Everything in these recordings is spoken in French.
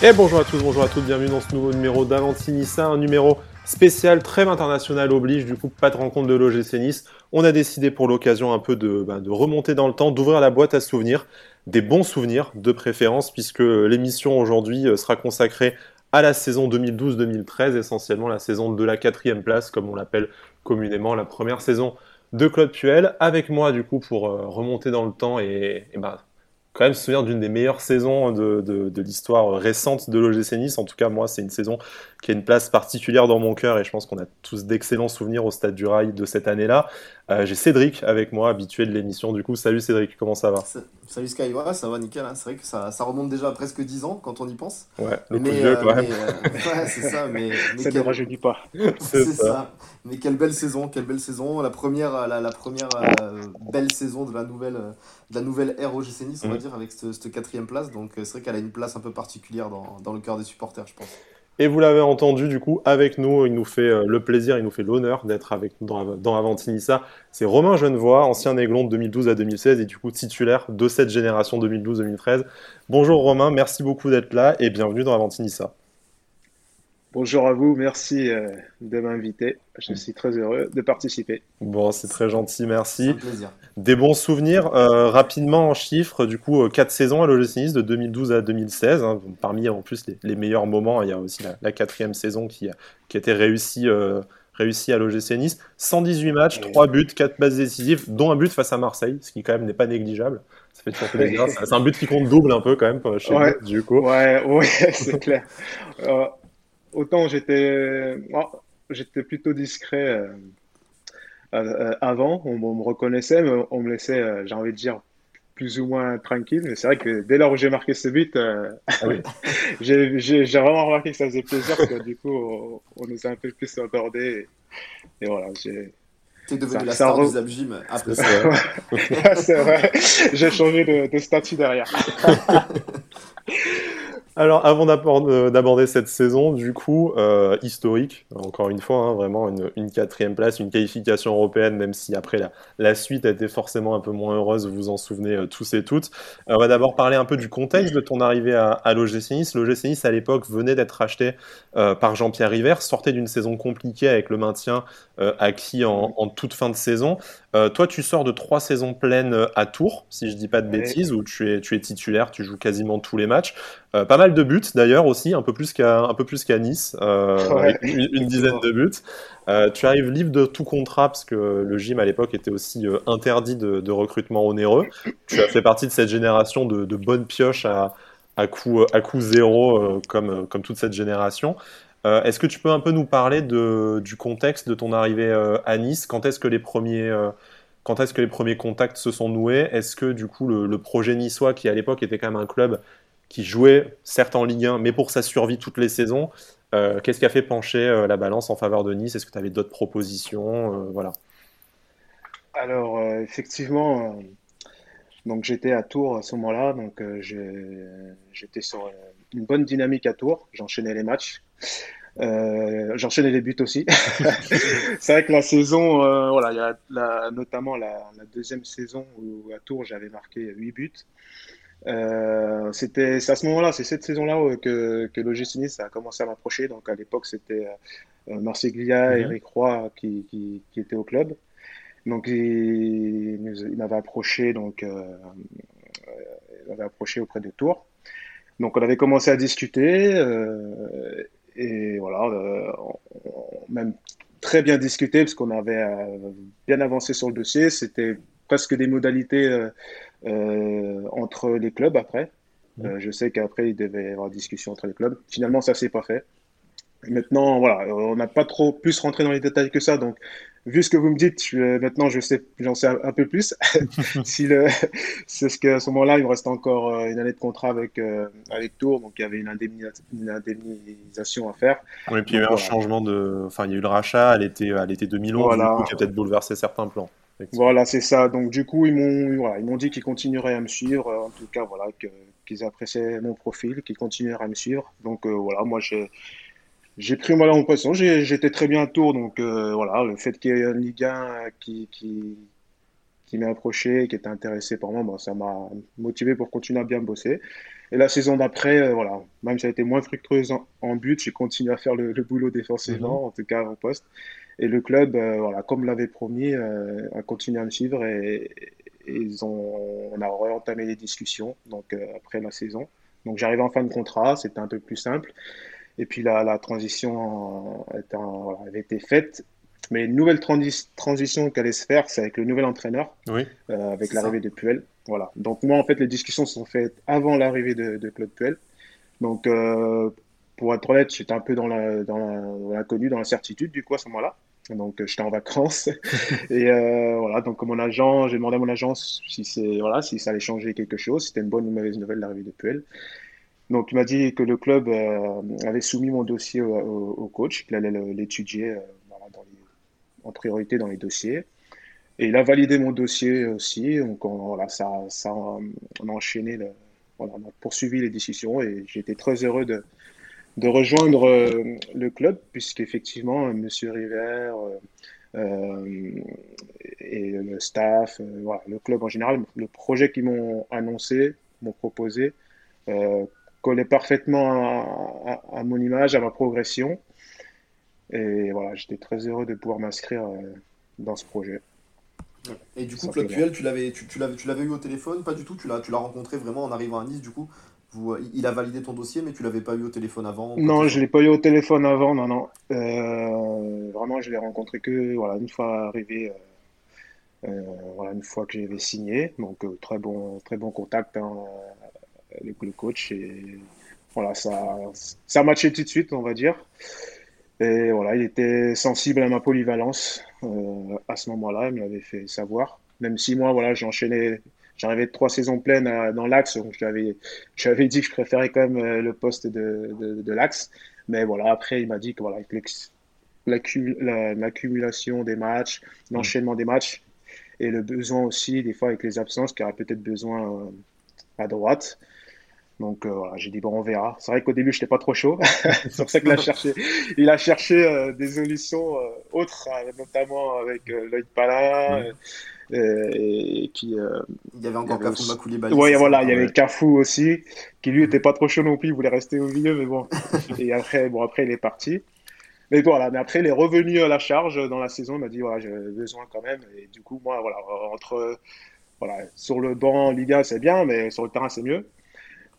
Et bonjour à tous, bonjour à toutes, bienvenue dans ce nouveau numéro d'Avantinissa, un numéro spécial, trêve international oblige, du coup pas de rencontre de l'OGC Nice. On a décidé pour l'occasion un peu de, bah, de, remonter dans le temps, d'ouvrir la boîte à souvenirs, des bons souvenirs de préférence, puisque l'émission aujourd'hui euh, sera consacrée à la saison 2012-2013, essentiellement la saison de la quatrième place, comme on l'appelle communément, la première saison de Claude Puel, avec moi du coup pour euh, remonter dans le temps et, et bah, quand même se souvenir d'une des meilleures saisons de, l'histoire récente de l'OGC Nice. En tout cas, moi, c'est une saison qui a une place particulière dans mon cœur et je pense qu'on a tous d'excellents souvenirs au Stade du Rail de cette année-là. Euh, J'ai Cédric avec moi, habitué de l'émission. Du coup, salut Cédric, comment ça va Salut Sky, ouais, ça va nickel. Hein. C'est vrai que ça, ça, remonte déjà à presque 10 ans quand on y pense. Ouais, le mais, coup de vieux, euh, quand même. Mais, euh, ouais, c'est ça. Mais, mais ça ne rajeunit pas. c'est ça. ça. Mais quelle belle saison, quelle belle saison. La première, la, la première euh, belle saison de la nouvelle, de la nouvelle ère OGC Nice, on Mm. va dire, avec cette, cette quatrième place. Donc c'est vrai qu'elle a une place un peu particulière dans, dans le cœur des supporters, je pense. Et vous l'avez entendu, du coup, avec nous, il nous fait euh, le plaisir, il nous fait l'honneur d'être avec nous dans, dans Avantinissa. C'est Romain Genevoix, ancien Aiglon de 2012 à 2016 et du coup titulaire de cette génération 2012-2013. Bonjour Romain, merci beaucoup d'être là et bienvenue dans Avantinissa. Bonjour à vous, merci euh, de m'inviter. Je suis très heureux de participer. Bon, c'est très gentil, merci. un plaisir. Des bons souvenirs, euh, rapidement en chiffres, du coup, euh, 4 saisons à l'OGC Nice de 2012 à 2016. hein. Parmi en plus les, les meilleurs moments, il y a aussi la, la quatrième saison qui, a- qui a été réussie, euh, réussie à l'OGC Nice. 118 matchs, Oui. 3 buts, 4 passes décisives, dont un but face à Marseille, ce qui quand même n'est pas négligeable. Ça fait toujours plaisir. C'est un but qui compte double un peu quand même chez Ouais. nous, du coup. Ouais, ouais, c'est clair. Euh, autant j'étais, oh, j'étais plutôt discret euh, euh, avant, on, on me reconnaissait, mais on me laissait, euh, j'ai envie de dire, plus ou moins tranquille. Mais c'est vrai que dès lors où j'ai marqué ce but, euh, Ah oui. j'ai vraiment remarqué que ça faisait plaisir, parce que du coup, on, on nous a un peu plus accordé. Et, et voilà, j'ai. T'es devenu Ça- la star re- Gym après ça. C'est vrai. Ouais, c'est vrai, j'ai changé de, de statut derrière. Alors, avant d'abord- d'aborder cette saison, du coup, euh, historique, encore une fois, hein, vraiment une, quatrième place, une qualification européenne, même si après la, suite a été forcément un peu moins heureuse, vous vous en souvenez euh, tous et toutes. Euh, on va d'abord parler un peu du contexte de ton arrivée à, à l'OGC à l'époque, venait d'être racheté euh, par Jean-Pierre River, sortait d'une saison compliquée avec le maintien euh, acquis en, en toute fin de saison. Euh, toi, tu sors de trois saisons pleines euh, à Tours, si je dis pas de Ouais. bêtises, où tu es, tu es titulaire, tu joues quasiment tous les matchs. Euh, pas mal de buts d'ailleurs aussi, un peu plus qu'à un peu plus qu'à Nice, euh, Ouais, avec une, une dizaine de buts. Tu arrives libre de tout contrat parce que le gym à l'époque était aussi interdit de, de recrutement onéreux. Tu as fait partie de cette génération de, de bonnes pioches à, à coût à zéro comme comme toute cette génération. Euh, est-ce que tu peux un peu nous parler du contexte de ton arrivée euh, à Nice? Quand est-ce que les premiers euh, quand est-ce que les premiers contacts se sont noués? Est-ce que du coup le, le projet niçois, qui à l'époque était quand même un club qui jouait certes en Ligue 1, mais pour sa survie toutes les saisons, qu'est-ce qui a fait pencher la balance en faveur de Nice? Est-ce que tu avais d'autres propositions? Voilà. Alors, effectivement, donc j'étais à Tours à ce moment-là, donc j'étais sur une bonne dynamique à Tours, j'enchaînais les matchs, Euh, j'enchaînais les buts aussi. C'est vrai que la saison, euh, voilà, il y a la- notamment la, la deuxième saison où à Tours j'avais marqué 8 buts. Euh, c'était c'est à ce moment-là, c'est cette saison-là euh, que, que l'OGC Nice a commencé à m'approcher. Donc à l'époque, c'était euh, Marceglia, Mhm. Eric Roy qui, qui, qui étaient au club. Donc il, il m'avait approché, donc euh, euh, il m'avait approché auprès de Tours. Donc on avait commencé à discuter euh, et voilà, euh, on- on- même très bien discuté parce qu'on avait euh, bien avancé sur le dossier. C'était presque des modalités euh, euh, entre les clubs après. Euh, je sais qu'après il devait y avoir discussion entre les clubs. Finalement, ça s'est pas fait. Maintenant, voilà, on n'a pas trop plus rentré dans les détails que ça. Donc, vu ce que vous me dites, je- maintenant je sais, j'en sais un, un peu plus. si le, c'est ce qu'à ce moment-là, il me reste encore euh, une année de contrat avec euh, avec Tours, donc il y avait une, indemnisa- une indemnisation à faire. Oui, puis il y a eu un changement de. Enfin, il y a eu le rachat à l'été, à l'été 2011, Voilà. du coup, qui a peut-être bouleversé certains plans. Voilà, c'est ça. Donc du coup, ils m'ont voilà, ils m'ont dit qu'ils continueraient à me suivre. euh, En tout cas, voilà, qu'ils appréciaient mon profil, qu'ils continueraient à me suivre. Donc euh, voilà, moi j'ai j'ai pris mal en poisson. J'étais très bien à Tours, donc euh, voilà, le fait qu'il y ait une Ligue 1 qui, qui qui m'est approché, qui était intéressé par moi, bon, ça m'a motivé pour continuer à bien bosser. Et la saison d'après, euh, voilà, même si ça a été moins fructueuse en, but, j'ai continué à faire le, boulot défensivement, mhm. en tout cas en poste. Et le club, euh, voilà, comme l'avait promis, euh, a continué à me suivre et, ils ont, on a réentamé les discussions donc après la saison. Donc j'arrivais en fin de contrat, c'était un peu plus simple. Et puis la, la transition avait été faite mais une nouvelle transition qui allait se faire, c'est avec le nouvel entraîneur, oui, euh, avec l'arrivée de Puel. Voilà. Donc moi, en fait, les discussions sont faites avant l'arrivée de, Claude Puel. Donc, euh, pour être honnête, j'étais un peu dans l'inconnu, dans, dans l'incertitude du coup à ce moment-là. Donc, j'étais en vacances. et euh, voilà, donc mon agent, j'ai demandé à mon agence si, c'est, voilà, si ça allait changer quelque chose, si c'était une bonne ou une mauvaise nouvelle l'arrivée de Puel. Donc, il m'a dit que le club avait soumis mon dossier au, coach, qu'il allait l'étudier en priorité dans les dossiers. Et il a validé mon dossier aussi. Donc, on, voilà, ça, on a enchaîné, voilà, on a poursuivi les décisions et j'étais très heureux de, rejoindre euh, le club, puisqu'effectivement, M. River euh, euh, et le staff, le club en général, le projet qu'ils m'ont annoncé, m'ont proposé, collait parfaitement à, mon image, à ma progression. Et voilà, j'étais très heureux de pouvoir m'inscrire euh, dans ce projet. Et du coup, Claude Puel, tu l'avais, tu, tu l'avais eu au téléphone? Pas du tout Tu l'as, tu l'as rencontré vraiment en arrivant à Nice, du coup vous, euh, Il a validé ton dossier, mais tu l'avais pas eu au téléphone avant Non, je ne l'ai pas eu au téléphone avant, non, non. Euh, vraiment, je l'ai rencontré que voilà, une fois arrivé, voilà, une fois que j'avais signé. Donc, très, bon, très bon contact hein, avec le coach. Et voilà, ça, ça a matché tout de suite, on va dire. Et voilà, il était sensible à ma polyvalence euh, à ce moment-là, il me l'avait fait savoir. Même si moi, voilà, j'enchaînais, j'arrivais trois saisons pleines dans l'axe, donc j'avais, j'avais dit que je préférais quand même euh, le poste de, de, l'axe. Mais voilà, après, il m'a dit que voilà, l'accumulation des matchs, l'enchaînement des matchs, et le besoin aussi, des fois avec les absences, qu'il y aurait peut-être besoin euh, à droite. Donc euh, voilà, j'ai dit bon, on verra. C'est vrai qu'au début, je n'étais pas trop chaud. c'est pour ça qu'il a cherché, il a cherché euh, des solutions euh, autres, notamment avec Lloyd Pala. Et, puis il y avait encore Cafou Makoulibaly. Oui, voilà, il y avait Cafou aussi, qui lui était pas trop chaud non plus, il voulait rester au milieu, mais bon. et après, bon, après il est parti. Mais voilà, mais après il est revenu à la charge dans la saison, il m'a dit voilà, j'ai besoin quand même. Et du coup, moi, voilà, entre voilà, sur le banc, Liga, c'est bien, mais sur le terrain, c'est mieux.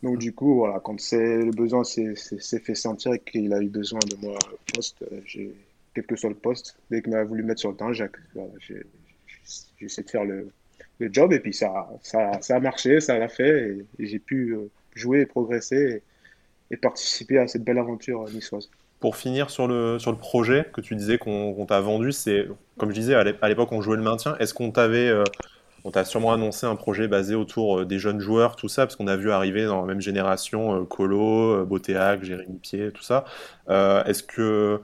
Donc du coup, voilà, quand le besoin s'est fait sentir et qu'il a eu besoin de moi au poste, euh, quel que soit le poste, dès qu'il m'a voulu mettre sur le terrain, j'ai, essayé de faire le, job et puis ça, ça, ça a marché, ça l'a fait et, j'ai pu euh, jouer et progresser et, participer à cette belle aventure niçoise. Pour finir sur le, sur le projet que tu disais qu'on, t'a vendu, c'est comme je disais, à l'époque on jouait le maintien. Est-ce qu'on t'avait euh, on t'a sûrement annoncé un projet basé autour euh, des jeunes joueurs, tout ça, parce qu'on a vu arriver dans la même génération euh, Colo, euh, Botéac, Jérémy Pied, tout ça. Est-ce que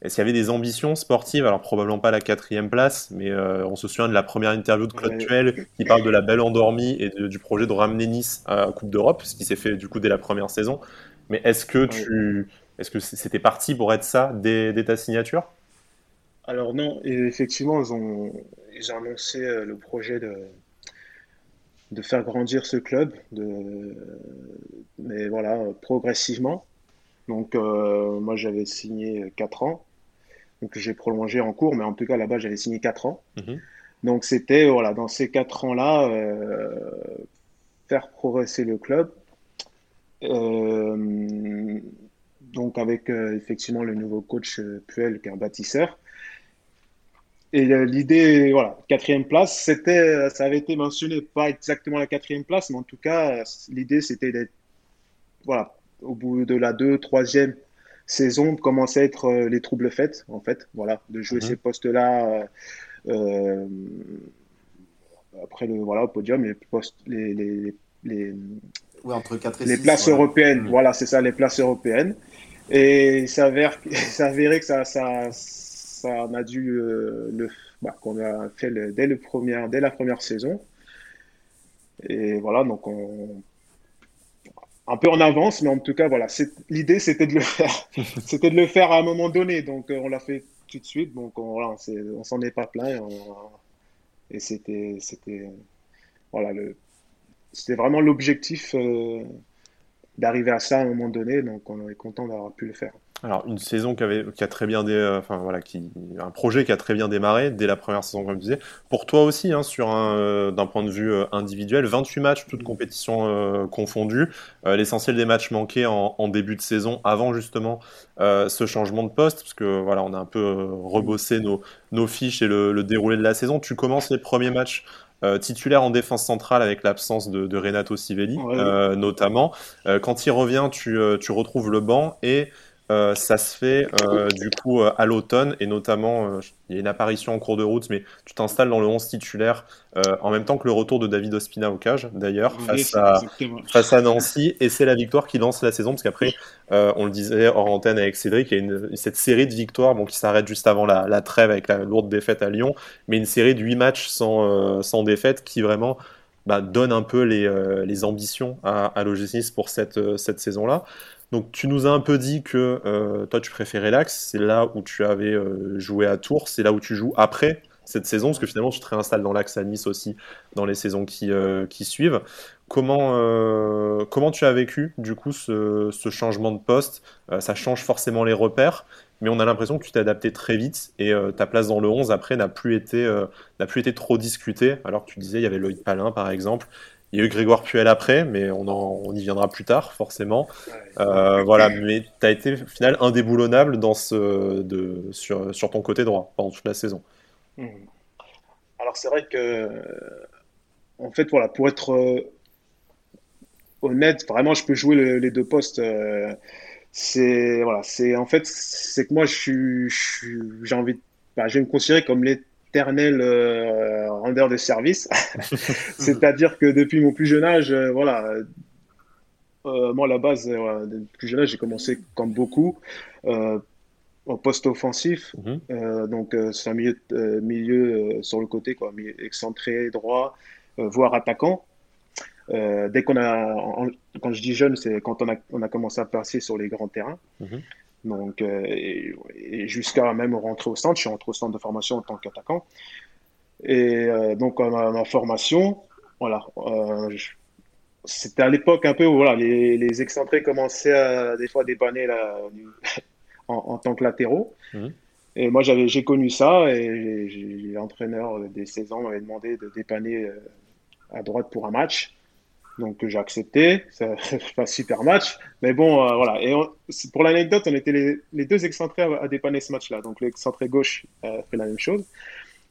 est-ce qu'il y avait des ambitions sportives? Alors probablement pas la quatrième place, mais on se souvient de la première interview de Claude Tuel qui parle de la belle endormie et du projet de ramener Nice à Coupe d'Europe, ce qui s'est fait du coup dès la première saison. Mais est-ce que tu, est-ce que c'était parti pour être ça dès, dès ta signature? Alors non, et effectivement ils ont ils ont annoncé euh, le projet de, de faire grandir ce club, de, mais voilà, progressivement. Donc, euh, moi, j'avais signé 4 ans. Donc, j'ai prolongé en cours, mais en tout cas, là-bas, j'avais signé 4 ans. Mhm. Donc, c'était, voilà, dans ces 4 ans-là, euh, faire progresser le club. donc, avec effectivement le nouveau coach Puel, qui est un bâtisseur. Et l'idée, voilà, quatrième place, c'était, ça avait été mentionné, pas exactement la quatrième place, mais en tout cas, l'idée, c'était d'être, voilà, au bout de la deux, troisième saison, de commencer à être euh, les troubles faits, en fait, voilà, de jouer mhm. ces postes-là. Euh, euh, après le voilà au podium les postes les les, les, entre 4 et les places européennes mhm. voilà c'est ça les places européennes et il s'avère ça avérait que ça, ça ça, on a dû euh, le, bah, qu'on a fait dès, le premier, dès la première saison. Et voilà, donc on, un peu en avance, mais en tout cas, voilà, l'idée c'était de le faire. c'était de le faire à un moment donné, donc euh, on l'a fait tout de suite, donc on, voilà, on s'en est pas plein. Et c'était, c'était, voilà, le, c'était vraiment l'objectif d'arriver à ça à un moment donné. Donc, on est content d'avoir pu le faire. Alors une saison qui, avait, qui a très bien, dé, enfin voilà, qui un projet qui a très bien démarré dès la première saison comme tu disais. Pour toi aussi, hein, sur un euh, d'un point de vue euh, individuel, 28 matchs, toutes compétitions euh, confondues. L'essentiel des matchs manqués en, en, début de saison, avant justement ce changement de poste, parce que voilà, on a un peu rebossé nos, nos fiches et le, le, déroulé de la saison. Tu commences les premiers matchs. Euh, titulaire en défense centrale avec l'absence de, de, Renato Civelli, euh, notamment. quand il revient, tu, tu retrouves le banc et euh, ça se fait euh, du coup euh, à l'automne et notamment il y a une apparition en cours de route mais tu t'installes dans le 11 titulaire en même temps que le retour de David Ospina au cage d'ailleurs face, à, face à Nancy et c'est la victoire qui lance la saison parce qu'après on le disait hors antenne avec Cédric il y a une, cette série de victoires bon, qui s'arrête juste avant la, la, trêve avec la lourde défaite à Lyon mais une série de 8 matchs sans, sans défaite qui vraiment bah, donne un peu les, les ambitions à, à l'OGC pour cette, cette saison-là. Donc tu nous as un peu dit que euh, toi tu préférais l'Axe, c'est là où tu avais euh, joué à Tours, c'est là où tu joues après cette saison, parce que finalement tu te réinstalles dans l'Axe à Nice aussi dans les saisons qui, euh, suivent. Comment, tu as vécu du coup ce, changement de poste? Ça change forcément les repères, mais on a l'impression que tu t'es adapté très vite et ta place dans le 11 après n'a plus, été n'a plus été trop discutée, alors que tu disais il y avait Loïc Palin par exemple, il y a eu Grégoire Puel après, mais on, on y viendra plus tard, forcément. Euh, voilà, mais tu as été au final indéboulonnable dans ce, de, sur, sur, ton côté droit pendant toute la saison. Hmm. Alors c'est vrai que, en fait, voilà, pour être euh, honnête, vraiment, je peux jouer les deux postes. Euh, c'est voilà, c'est en fait, c'est que moi, je suis, j'ai envie, bah, je vais me considérer comme les éternel euh, rendeur de service. C'est-à-dire que depuis mon plus jeune âge, euh, voilà, euh, moi à la base, depuis plus jeune âge, j'ai commencé comme beaucoup au poste offensif. Mhm. donc c'est un milieu, milieu sur le côté, quoi, excentré, droit, voire attaquant. dès qu'on a, quand je dis jeune, c'est quand on a, on a commencé à passer sur les grands terrains. Mhm. Donc, euh, et, jusqu'à même rentrer au centre, je suis rentré au centre de formation en tant qu'attaquant. Et euh, donc, ma, ma, formation, voilà, euh, c'était à l'époque un peu où voilà, les, les excentrés commençaient à des fois dépanner là, en, en, tant que latéraux. Mmh. Et moi, j'avais, j'ai connu ça et l'entraîneur des 16 ans m'avait demandé de dépanner à droite pour un match. Donc j'ai accepté, fait un super match. Mais bon, euh, voilà. Et pour l'anecdote, on était les, deux excentrés à, à, dépanner ce match-là. Donc l'excentré gauche euh, fait la même chose.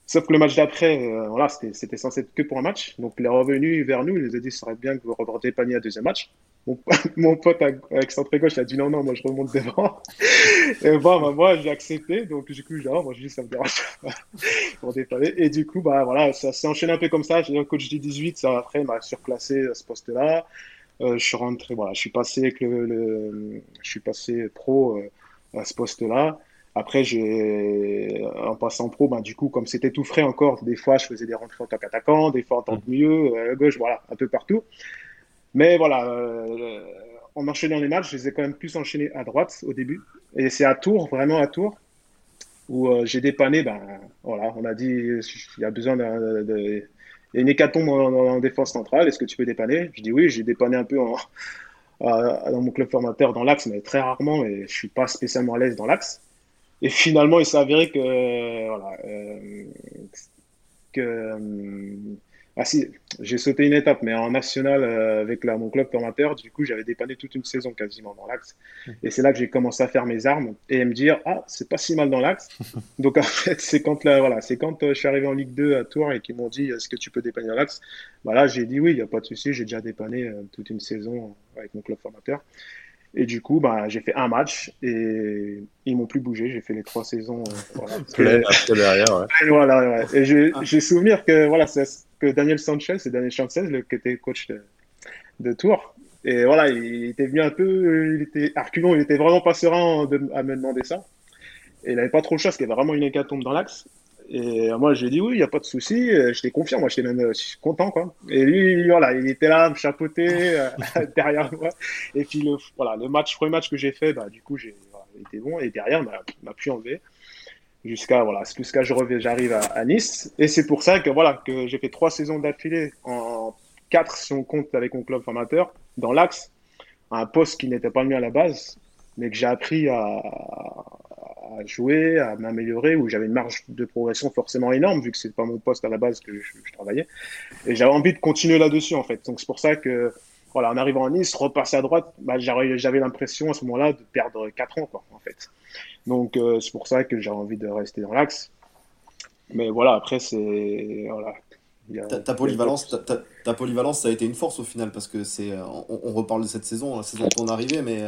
Sauf que le match d'après, euh, voilà, c'était censé être que pour un match. Donc il est revenu vers nous, il nous a dit, ce serait bien que vous dépaniez un deuxième match. Mon, pote excentré gauche a dit non, non, moi je remonte devant. et bah, moi j'ai accepté. Donc du coup, genre, moi je dis ça me dérange pas pour dépanner. Et du coup, bah voilà, ça s'est enchaîné un peu comme ça. J'ai un coach du 18, ça après m'a surclassé à ce poste-là. Euh, je suis rentré, voilà, je suis passé avec le, je suis passé pro euh, à ce poste-là. Après, en passant pro, ben, du coup, comme c'était tout frais encore, des fois, je faisais des rentrées en tant qu'attaquant, des fois en tant que milieu, gauche, voilà, un peu partout. Mais voilà, euh, en enchaînant les matchs, je les ai quand même plus enchaînés à droite au début. Et c'est à Tours, vraiment à Tours, où euh, j'ai dépanné, ben, voilà, on a dit, il y a besoin d'un, hécatombe en, défense centrale, est-ce que tu peux dépanner? Je dis oui, j'ai dépanné un peu dans mon club formateur dans l'axe, mais très rarement, et je suis pas spécialement à l'aise dans l'axe. Et finalement, il s'est avéré que, voilà, euh, que ah si, j'ai sauté une étape, mais en national euh, avec la, mon club formateur, du coup, j'avais dépanné toute une saison quasiment dans l'axe. Mmh. Et c'est là que j'ai commencé à faire mes armes et à me dire, ah, c'est pas si mal dans l'axe. Donc en fait, c'est quand là, voilà, c'est quand je suis arrivé en Ligue 2 à Tours et qu'ils m'ont dit, est-ce que tu peux dépanner dans l'axe? Bah Là, j'ai dit oui, il n'y a pas de souci, j'ai déjà dépanné toute une saison avec mon club formateur. Et du coup, bah, j'ai fait un match et ils m'ont plus bougé. J'ai fait les trois saisons. Euh, voilà, derrière, ouais. Et voilà, ouais. Et j'ai souvenir que voilà, c'est que Daniel Sanchez, c'est Daniel Sanchez le, qui était coach de, de Tours. Et voilà, il était venu un peu, il était arculon, il était vraiment pas serein de, à me demander ça. Et il n'avait pas trop le choix parce qu'il y avait vraiment une hécatombe dans l'axe. Et moi, j'ai dit oui, il n'y a pas de souci. J'étais confiant, moi, j'étais même euh, content, quoi. Et lui, voilà, il était là, chapeauté euh, derrière moi. Et puis, le, voilà, le match, premier match que j'ai fait, bah, du coup, j'ai, voilà, il était bon. Et derrière, bah, m'a plus enlevé. jusqu'à voilà, jusqu'à je j'arrive à, à, Nice. Et c'est pour ça que voilà que j'ai fait trois saisons d'affilée en quatre si on compte avec mon club formateur dans l'axe, un poste qui n'était pas le mien à la base, mais que j'ai appris à, à, jouer, à m'améliorer, où j'avais une marge de progression forcément énorme vu que c'est pas mon poste à la base que je, je travaillais. Et j'avais envie de continuer là-dessus en fait. Donc c'est pour ça que voilà, en arrivant à Nice, repasser à droite, bah, j'avais l'impression à ce moment-là de perdre 4 ans, quoi, en fait. Donc, euh, c'est pour ça que j'ai envie de rester dans l'axe. Mais voilà, après, c'est. Voilà. Ta, polyvalence, ta, ta, polyvalence, ça a été une force au final, parce que c'est. On, on, reparle de cette saison, la saison de ton arrivée, mais.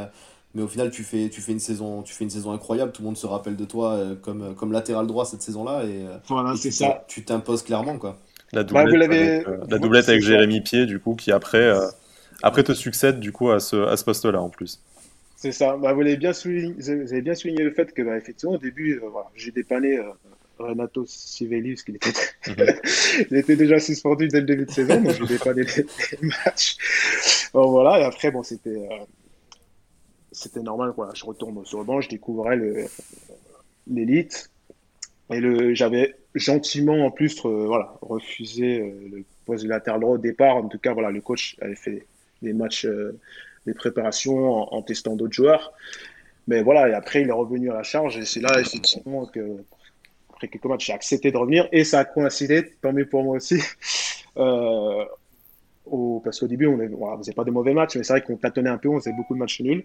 Mais au final, tu fais, tu, fais une saison, tu fais une saison incroyable. Tout le monde se rappelle de toi euh, comme, comme latéral droit cette saison-là. Et, euh, voilà, c'est ça. Tu t'imposes clairement. Quoi. La bah, doublette, avec, la doublette avec Jérémy Pied, du coup, qui après après te succède du coup à ce, à ce poste-là en plus. C'est ça. Bah, vous, avez bien souligné, vous avez bien souligné le fait que, bah, effectivement, au début, euh, voilà, j'ai dépanné euh, Renato Sivelli, parce qu'il était... Mhm. il était déjà suspendu dès le début de saison, donc j'ai dépanné les, les, matchs. Bon, voilà, et après, bon, c'était, euh, c'était normal. Voilà, je retourne sur le banc, je découvrais l'élite. Et j'avais gentiment, en plus, voilà, refusé le poste de latéral droit au départ. En tout cas, voilà, le coach avait fait des matchs, euh, des préparations en, testant d'autres joueurs. Mais voilà, et après, il est revenu à la charge. Et c'est là, effectivement, que, après quelques matchs, j'ai accepté de revenir. Et ça a coïncidé, tant mieux pour moi aussi. Euh, parce qu'au début, on ne faisait pas de mauvais matchs, mais c'est vrai qu'on tâtonnait un peu, on faisait beaucoup de matchs nuls.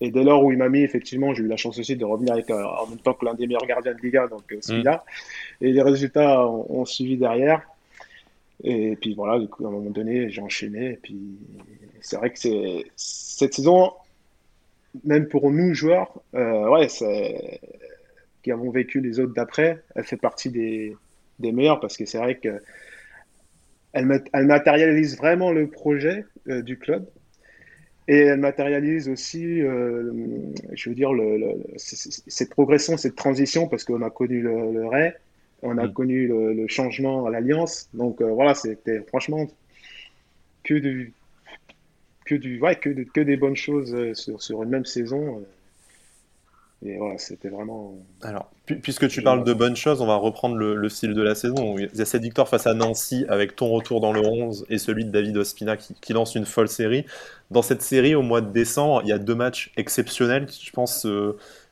Et dès lors où il m'a mis, effectivement, j'ai eu la chance aussi de revenir avec, euh, en même temps que l'un des meilleurs gardiens de Liga, donc celui-là. Mm. Et les résultats ont, ont, suivi derrière. Et puis voilà, du coup, à un moment donné, j'ai enchaîné. Et puis c'est vrai que c'est cette saison, même pour nous joueurs, euh, ouais, qui avons vécu les autres d'après, elle fait partie des, des meilleures parce que c'est vrai que elle, elle, matérialise vraiment le projet euh, du club. Et elle matérialise aussi, euh, je veux dire, le, le, cette progression, cette transition, parce qu'on a connu le, le Ray, on a mm. connu le, changement à l'Alliance. Donc euh, voilà, c'était franchement que du que du ouais, que, que des bonnes choses euh, sur, sur, une même saison. Et voilà, c'était vraiment. Alors, puisque tu parles de bonnes choses, on va reprendre le, le, style de la saison. Il y a cette victoire face à Nancy avec ton retour dans le 11 et celui de David Ospina qui, qui lance une folle série. Dans cette série, au mois de décembre, il y a deux matchs exceptionnels qui, je pense,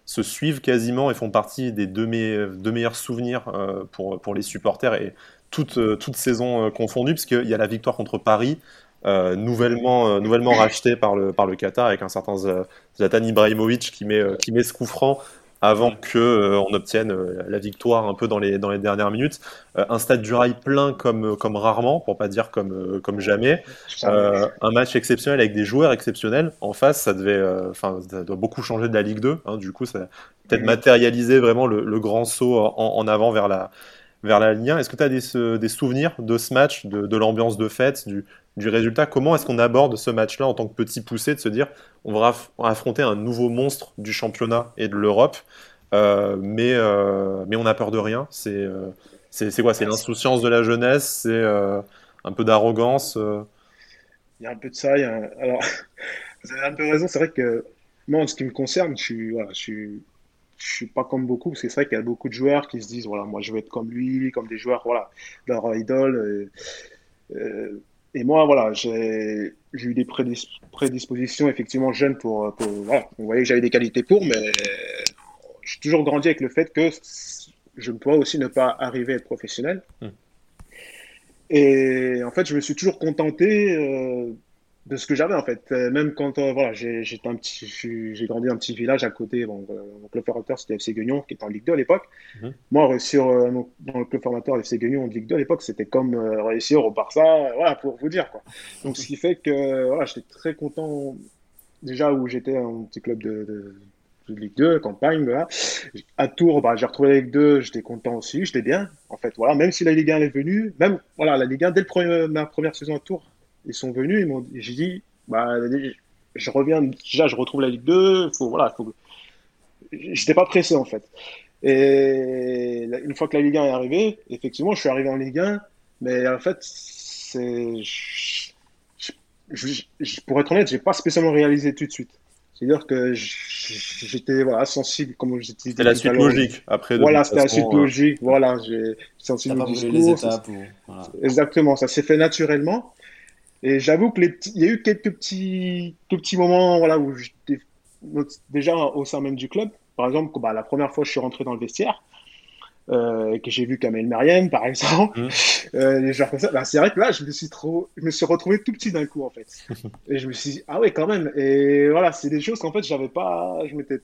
se suivent quasiment et font partie des deux, deux meilleurs souvenirs euh, pour, pour les supporters et toute, euh, toute saison euh, confondue, puisqu'il y a la victoire contre Paris, nouvellement, nouvellement rachetée par le, par le Qatar avec un certain Zlatan Ibrahimovic qui met, qui met ce coup franc avant que euh, on obtienne euh, la victoire un peu dans les, dans les dernières minutes. Euh, un stade du rail plein comme, comme rarement, pour pas dire comme, comme jamais. un match exceptionnel avec des joueurs exceptionnels. En face, ça devait, enfin, ça doit beaucoup changer de la Ligue 2. Hein. du coup, ça peut-être matérialiser vraiment le, le grand saut en, en, avant vers la, vers la ligne Est-ce que tu as des, des, souvenirs de ce match, de, de l'ambiance de fête, du, du résultat? Comment est-ce qu'on aborde ce match-là en tant que petit poussé, de se dire on va affronter un nouveau monstre du championnat et de l'Europe, euh, mais, euh, mais on n'a peur de rien? C'est euh, c'est quoi? C'est l'insouciance de la jeunesse? C'est euh, un peu d'arrogance Il y a un peu de ça. Il y a Alors, vous avez un peu raison. C'est vrai que moi, en ce qui me concerne, je suis, voilà, je suis je suis pas comme beaucoup, parce que c'est vrai qu'il y a beaucoup de joueurs qui se disent, voilà, moi je veux être comme lui, comme des joueurs, voilà, leur idole. Euh, euh, et moi, voilà, j'ai eu des prédispositions effectivement jeunes pour, pour voilà, vous voyez que j'avais des qualités pour, mais j'ai toujours grandi avec le fait que je pourrais aussi ne pas arriver à être professionnel. Mmh. Et en fait, je me suis toujours contenté euh, de ce que j'avais en fait. Euh, même quand euh, voilà, j'ai un petit, j'ai grandi dans un petit village à côté. Bon, euh, mon club formateur c'était FC Guignon qui était en Ligue 2 à l'époque. -hmm. Moi réussir euh, dans le club formateur FC Guignon en Ligue 2 à l'époque, c'était comme réussir au Barça. voilà pour vous dire quoi. Donc ce qui fait que voilà, j'étais très content déjà où j'étais un petit club de, Ligue 2, campagne. Voilà. À Tours, bah, j'ai retrouvé la Ligue 2, j'étais content aussi, j'étais bien. En fait, voilà, même si la Ligue 1 est venue, même voilà la Ligue 1 dès le premier, ma première saison à Tours ils sont venus, ils m'ont, j'ai dit, bah, je reviens, déjà, je retrouve la Ligue 2, faut, voilà, faut, j'étais pas pressé, en fait. Et une fois que la Ligue 1 est arrivée, effectivement, je suis arrivé en Ligue 1, mais en fait, c'est, je, je, je, pour être honnête, j'ai pas spécialement réalisé tout de suite. C'est-à-dire que j'étais voilà, sensible, comme je C'était la suite logique après. Voilà, c'était la suite logique. Voilà, j'ai senti le discours. Les étapes, Exactement, ça s'est fait naturellement. Et j'avoue que les il y a eu quelques petits, tout petits moments voilà, où j'étais déjà au sein même du club. Par exemple, bah, la première fois que je suis rentré dans le vestiaire, euh, que j'ai vu Kamel Mariam, par exemple, mmh. euh, les comme ça, bah, c'est vrai que là, je me suis trop, je me suis retrouvé tout petit d'un coup, en fait. et je me suis dit, ah ouais, quand même. Et voilà, c'est des choses qu'en fait, j'avais pas, je m'étais,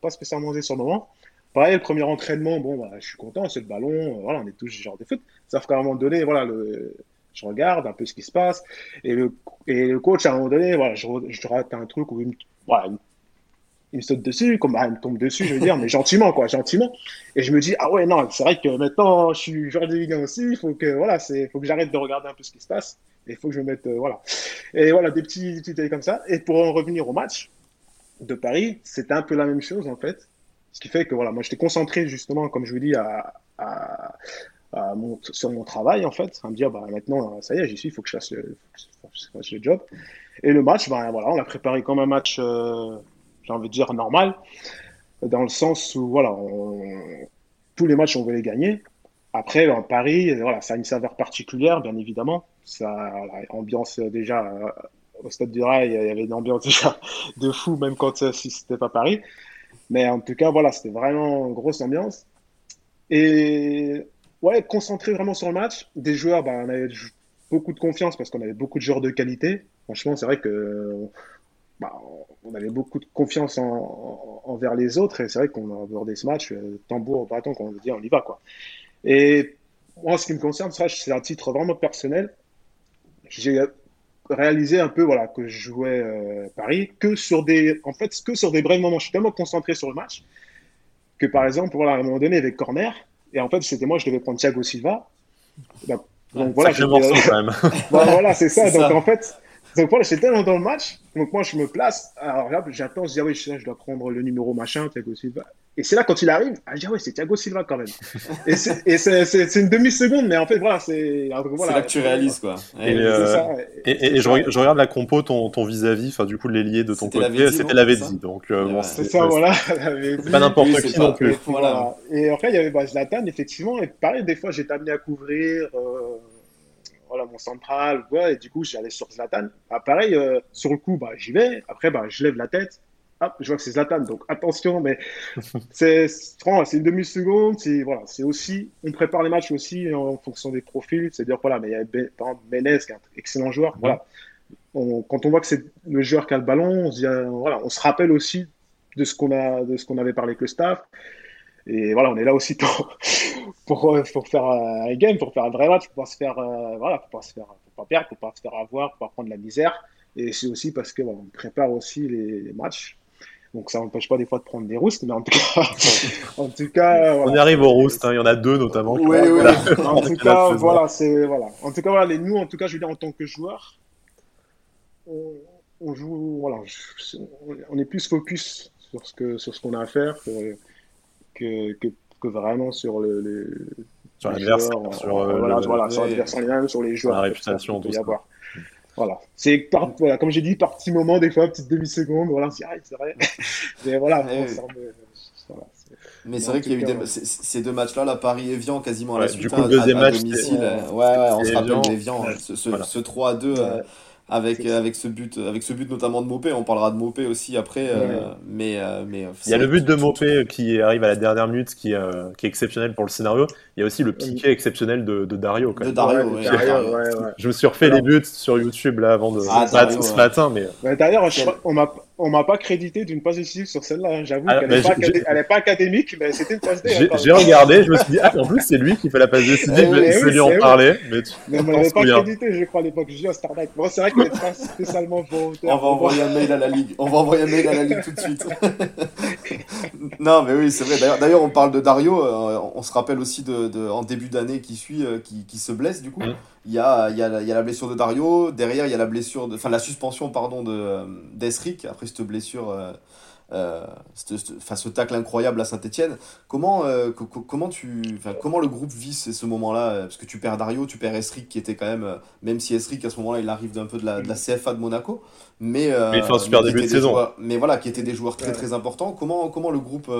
pas spécialement mangé sur le moment. Pareil, le premier entraînement, bon, bah, je suis content, c'est le ballon, euh, voilà, on est tous genre de foot. Sauf qu'à un moment donné, voilà, le, je regarde un peu ce qui se passe. Et le, et le coach, à un moment donné, voilà, je, rate un truc où voilà, il me saute dessus, comme bah, il me tombe dessus, je veux dire, mais gentiment, quoi, gentiment. Et je me dis, ah ouais, non, c'est vrai que maintenant, je suis joueur de Ligue 1 aussi, il faut que, voilà, que j'arrête de regarder un peu ce qui se passe, et il faut que je me mette, euh, voilà. Et voilà, des petits, petits comme ça. Et pour en revenir au match de Paris, c'était un peu la même chose, en fait. Ce qui fait que, voilà, moi, j'étais concentré, justement, comme je vous dis, à, sur mon travail, en fait, à me dire, bah, maintenant, ça y est, j'y suis, il faut que je fasse le, job. Et le match, ben, voilà, on a préparé comme un match, euh, j'ai envie de dire, normal, dans le sens où, voilà, tous les matchs, on veut les gagner. Après, en Paris, voilà, ça a une saveur particulière, bien évidemment. Ça, ambiance déjà euh, au Stade du Rail, il y avait une ambiance déjà de fou, même quand euh, si c'était pas Paris. Mais en tout cas, voilà, c'était vraiment une grosse ambiance. Et ouais, concentré vraiment sur le match. Des joueurs, bah, on avait beaucoup de confiance parce qu'on avait beaucoup de joueurs de qualité. Franchement, c'est vrai que bah, on avait beaucoup de confiance en, envers les autres et c'est vrai qu'on a abordé ce match euh, tambour bâton qu'on veut dire on y va quoi. Et moi, ce qui me concerne, c'est un titre vraiment personnel. J'ai réalisé un peu voilà que je jouais euh, Paris que sur des en fait que sur des brefs moments. Je suis tellement concentré sur le match que par exemple voilà à un moment donné avec corner et en fait c'était moi je devais prendre Thiago Silva. donc voilà, quand même. Bah, voilà c'est ça. donc en fait donc voilà, j'étais tellement dans le match. Donc moi, je me place. Alors là, j'attends, je dis, ah oui, je, dois prendre le numéro machin, Thiago Silva. Et c'est là, quand il arrive, ah, je dis, ah ouais, c'est Thiago Silva quand même. et c'est une demi-seconde, mais en fait, voilà, c'est. Voilà, là que tu réalises, quoi. Et, euh, et, je, regarde la compo, ton vis-à-vis, enfin, du coup, l'ailier de ton côté, c'était la Vézi. Donc, euh, bon, c'est ça, voilà. Pas n'importe qui non plus. Voilà. Et après, il y avait bah, Zlatan, effectivement. Et pareil, des fois, j'étais amené à couvrir. Euh, voilà, mon central, et du coup, j'allais sur Zlatan. Ah, pareil, euh, sur le coup, bah, j'y vais. Après, bah, je lève la tête. Hop, je vois que c'est Zlatan. Donc, attention, mais c'est une demi-seconde. C'est voilà, aussi, on prépare les matchs aussi en fonction des profils. C'est-à-dire, voilà, mais il y a par exemple Menez, qui est un excellent joueur. Voilà. quand on voit que c'est le joueur qui a le ballon, on se, dit, euh, voilà, on se rappelle aussi de ce qu'on a, de ce qu'on avait parlé avec le staff. Et voilà, on est là aussi pour, pour, euh, pour faire un game, pour faire un vrai match, pour pas se faire, euh, voilà, pour pas se faire, pour pas perdre, pour pas se faire avoir, pour pas prendre la misère. Et c'est aussi parce que on prépare aussi les, matchs. Donc ça n'empêche pas des fois de prendre des roustes, mais en tout cas, en tout cas on y arrive aux roustes. Hein. il y en a deux notamment. Oui, oui. en tout cas, voilà, c'est voilà. En tout cas, voilà, les, nous, en tout cas, je veux dire en tant que joueur, on, joue, voilà, on est plus focus sur ce que sur ce qu'on a à faire que, que, vraiment sur le, le sur l'adversaire, sur, euh, voilà, voilà, sur l'adversaire sur les joueurs. La réputation, tout ça. Voilà. C'est voilà, comme j'ai dit, par petits moments, des fois, petite demi-seconde, voilà, c'est vrai. Mais voilà, mais c'est vrai qu'il y a eu des... ces deux matchs-là, la Paris-Evian, quasiment à la suite. Du coup, le deuxième match, domicile. Ouais, ouais, on se rappelle d'Evian, ce, ce, 3 2 avec, avec, ce but, avec ce but notamment de Mopé. On parlera de Mopé aussi après. Euh, mais, euh, mais, il y a le but de Mopé qui arrive à la dernière minute, qui, euh, qui est exceptionnel pour le scénario. Il y a aussi le piqué exceptionnel de, de Dario. Quand De Dario, ouais, Je me suis refait les buts sur YouTube là, avant de ah, ce matin. Mais... D'ailleurs, on m'a on m'a pas crédité d'une passe décisive sur celle-là. Hein. J'avoue ah, qu'elle n'est pas, académique, mais c'était une passe décisive. J'ai regardé, je me suis dit, ah, en plus, c'est lui qui fait la passe décisive, eh je vais lui en parler. Mais, tu, mais on m'avait pas crédité, je crois, à l'époque. Je dis, oh, Starlight. Bon, c'est vrai qu'elle n'est pas spécialement volontaire. On va envoyer un mail à la Ligue. On va envoyer un mail à la Ligue tout de suite. non, mais oui, c'est vrai. D'ailleurs, on parle de Dario. Euh, on se rappelle aussi de, de en début d'année qui suit, euh, qui, qui, se blesse, du coup. Mm. Il y a, il y, a, il y a la blessure de Dario, derrière il y a la blessure, de, enfin la suspension pardon de d'Esric après cette blessure euh, euh, ce tacle incroyable à Saint-Etienne. Comment, euh, comment, tu, comment le groupe vit ce, moment-là? Euh, Parce que tu perds Dario, tu perds Esric qui était quand même, même si Esric à ce moment-là il arrive d'un peu de la, de la, CFA de Monaco, mais, il fait un super début de saison. mais voilà, qui étaient des joueurs très très importants. Comment, comment le groupe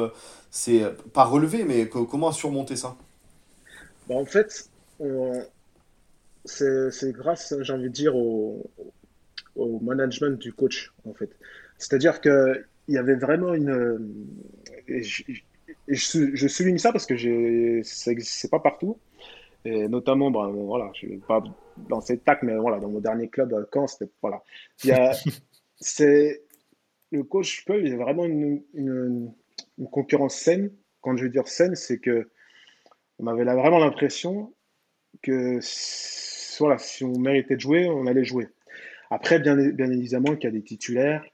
s'est pas relevé, mais comment a surmonté ça? Bah, En fait, c'est grâce, j'ai envie de dire, au, au management du coach en fait. C'est-à-dire que il y avait vraiment une. Et je, souligne ça parce que c'est pas partout. Et notamment, ben, voilà, je pas dans cette TAC, mais voilà, dans mon dernier club, quand c'était. Voilà. Il y a, c'est, le coach Peul, il y a vraiment une, une, concurrence saine. Quand je veux dire saine, c'est que on avait vraiment l'impression que voilà, si on méritait de jouer, on allait jouer. Après, bien, bien évidemment qu'il y a des titulaires,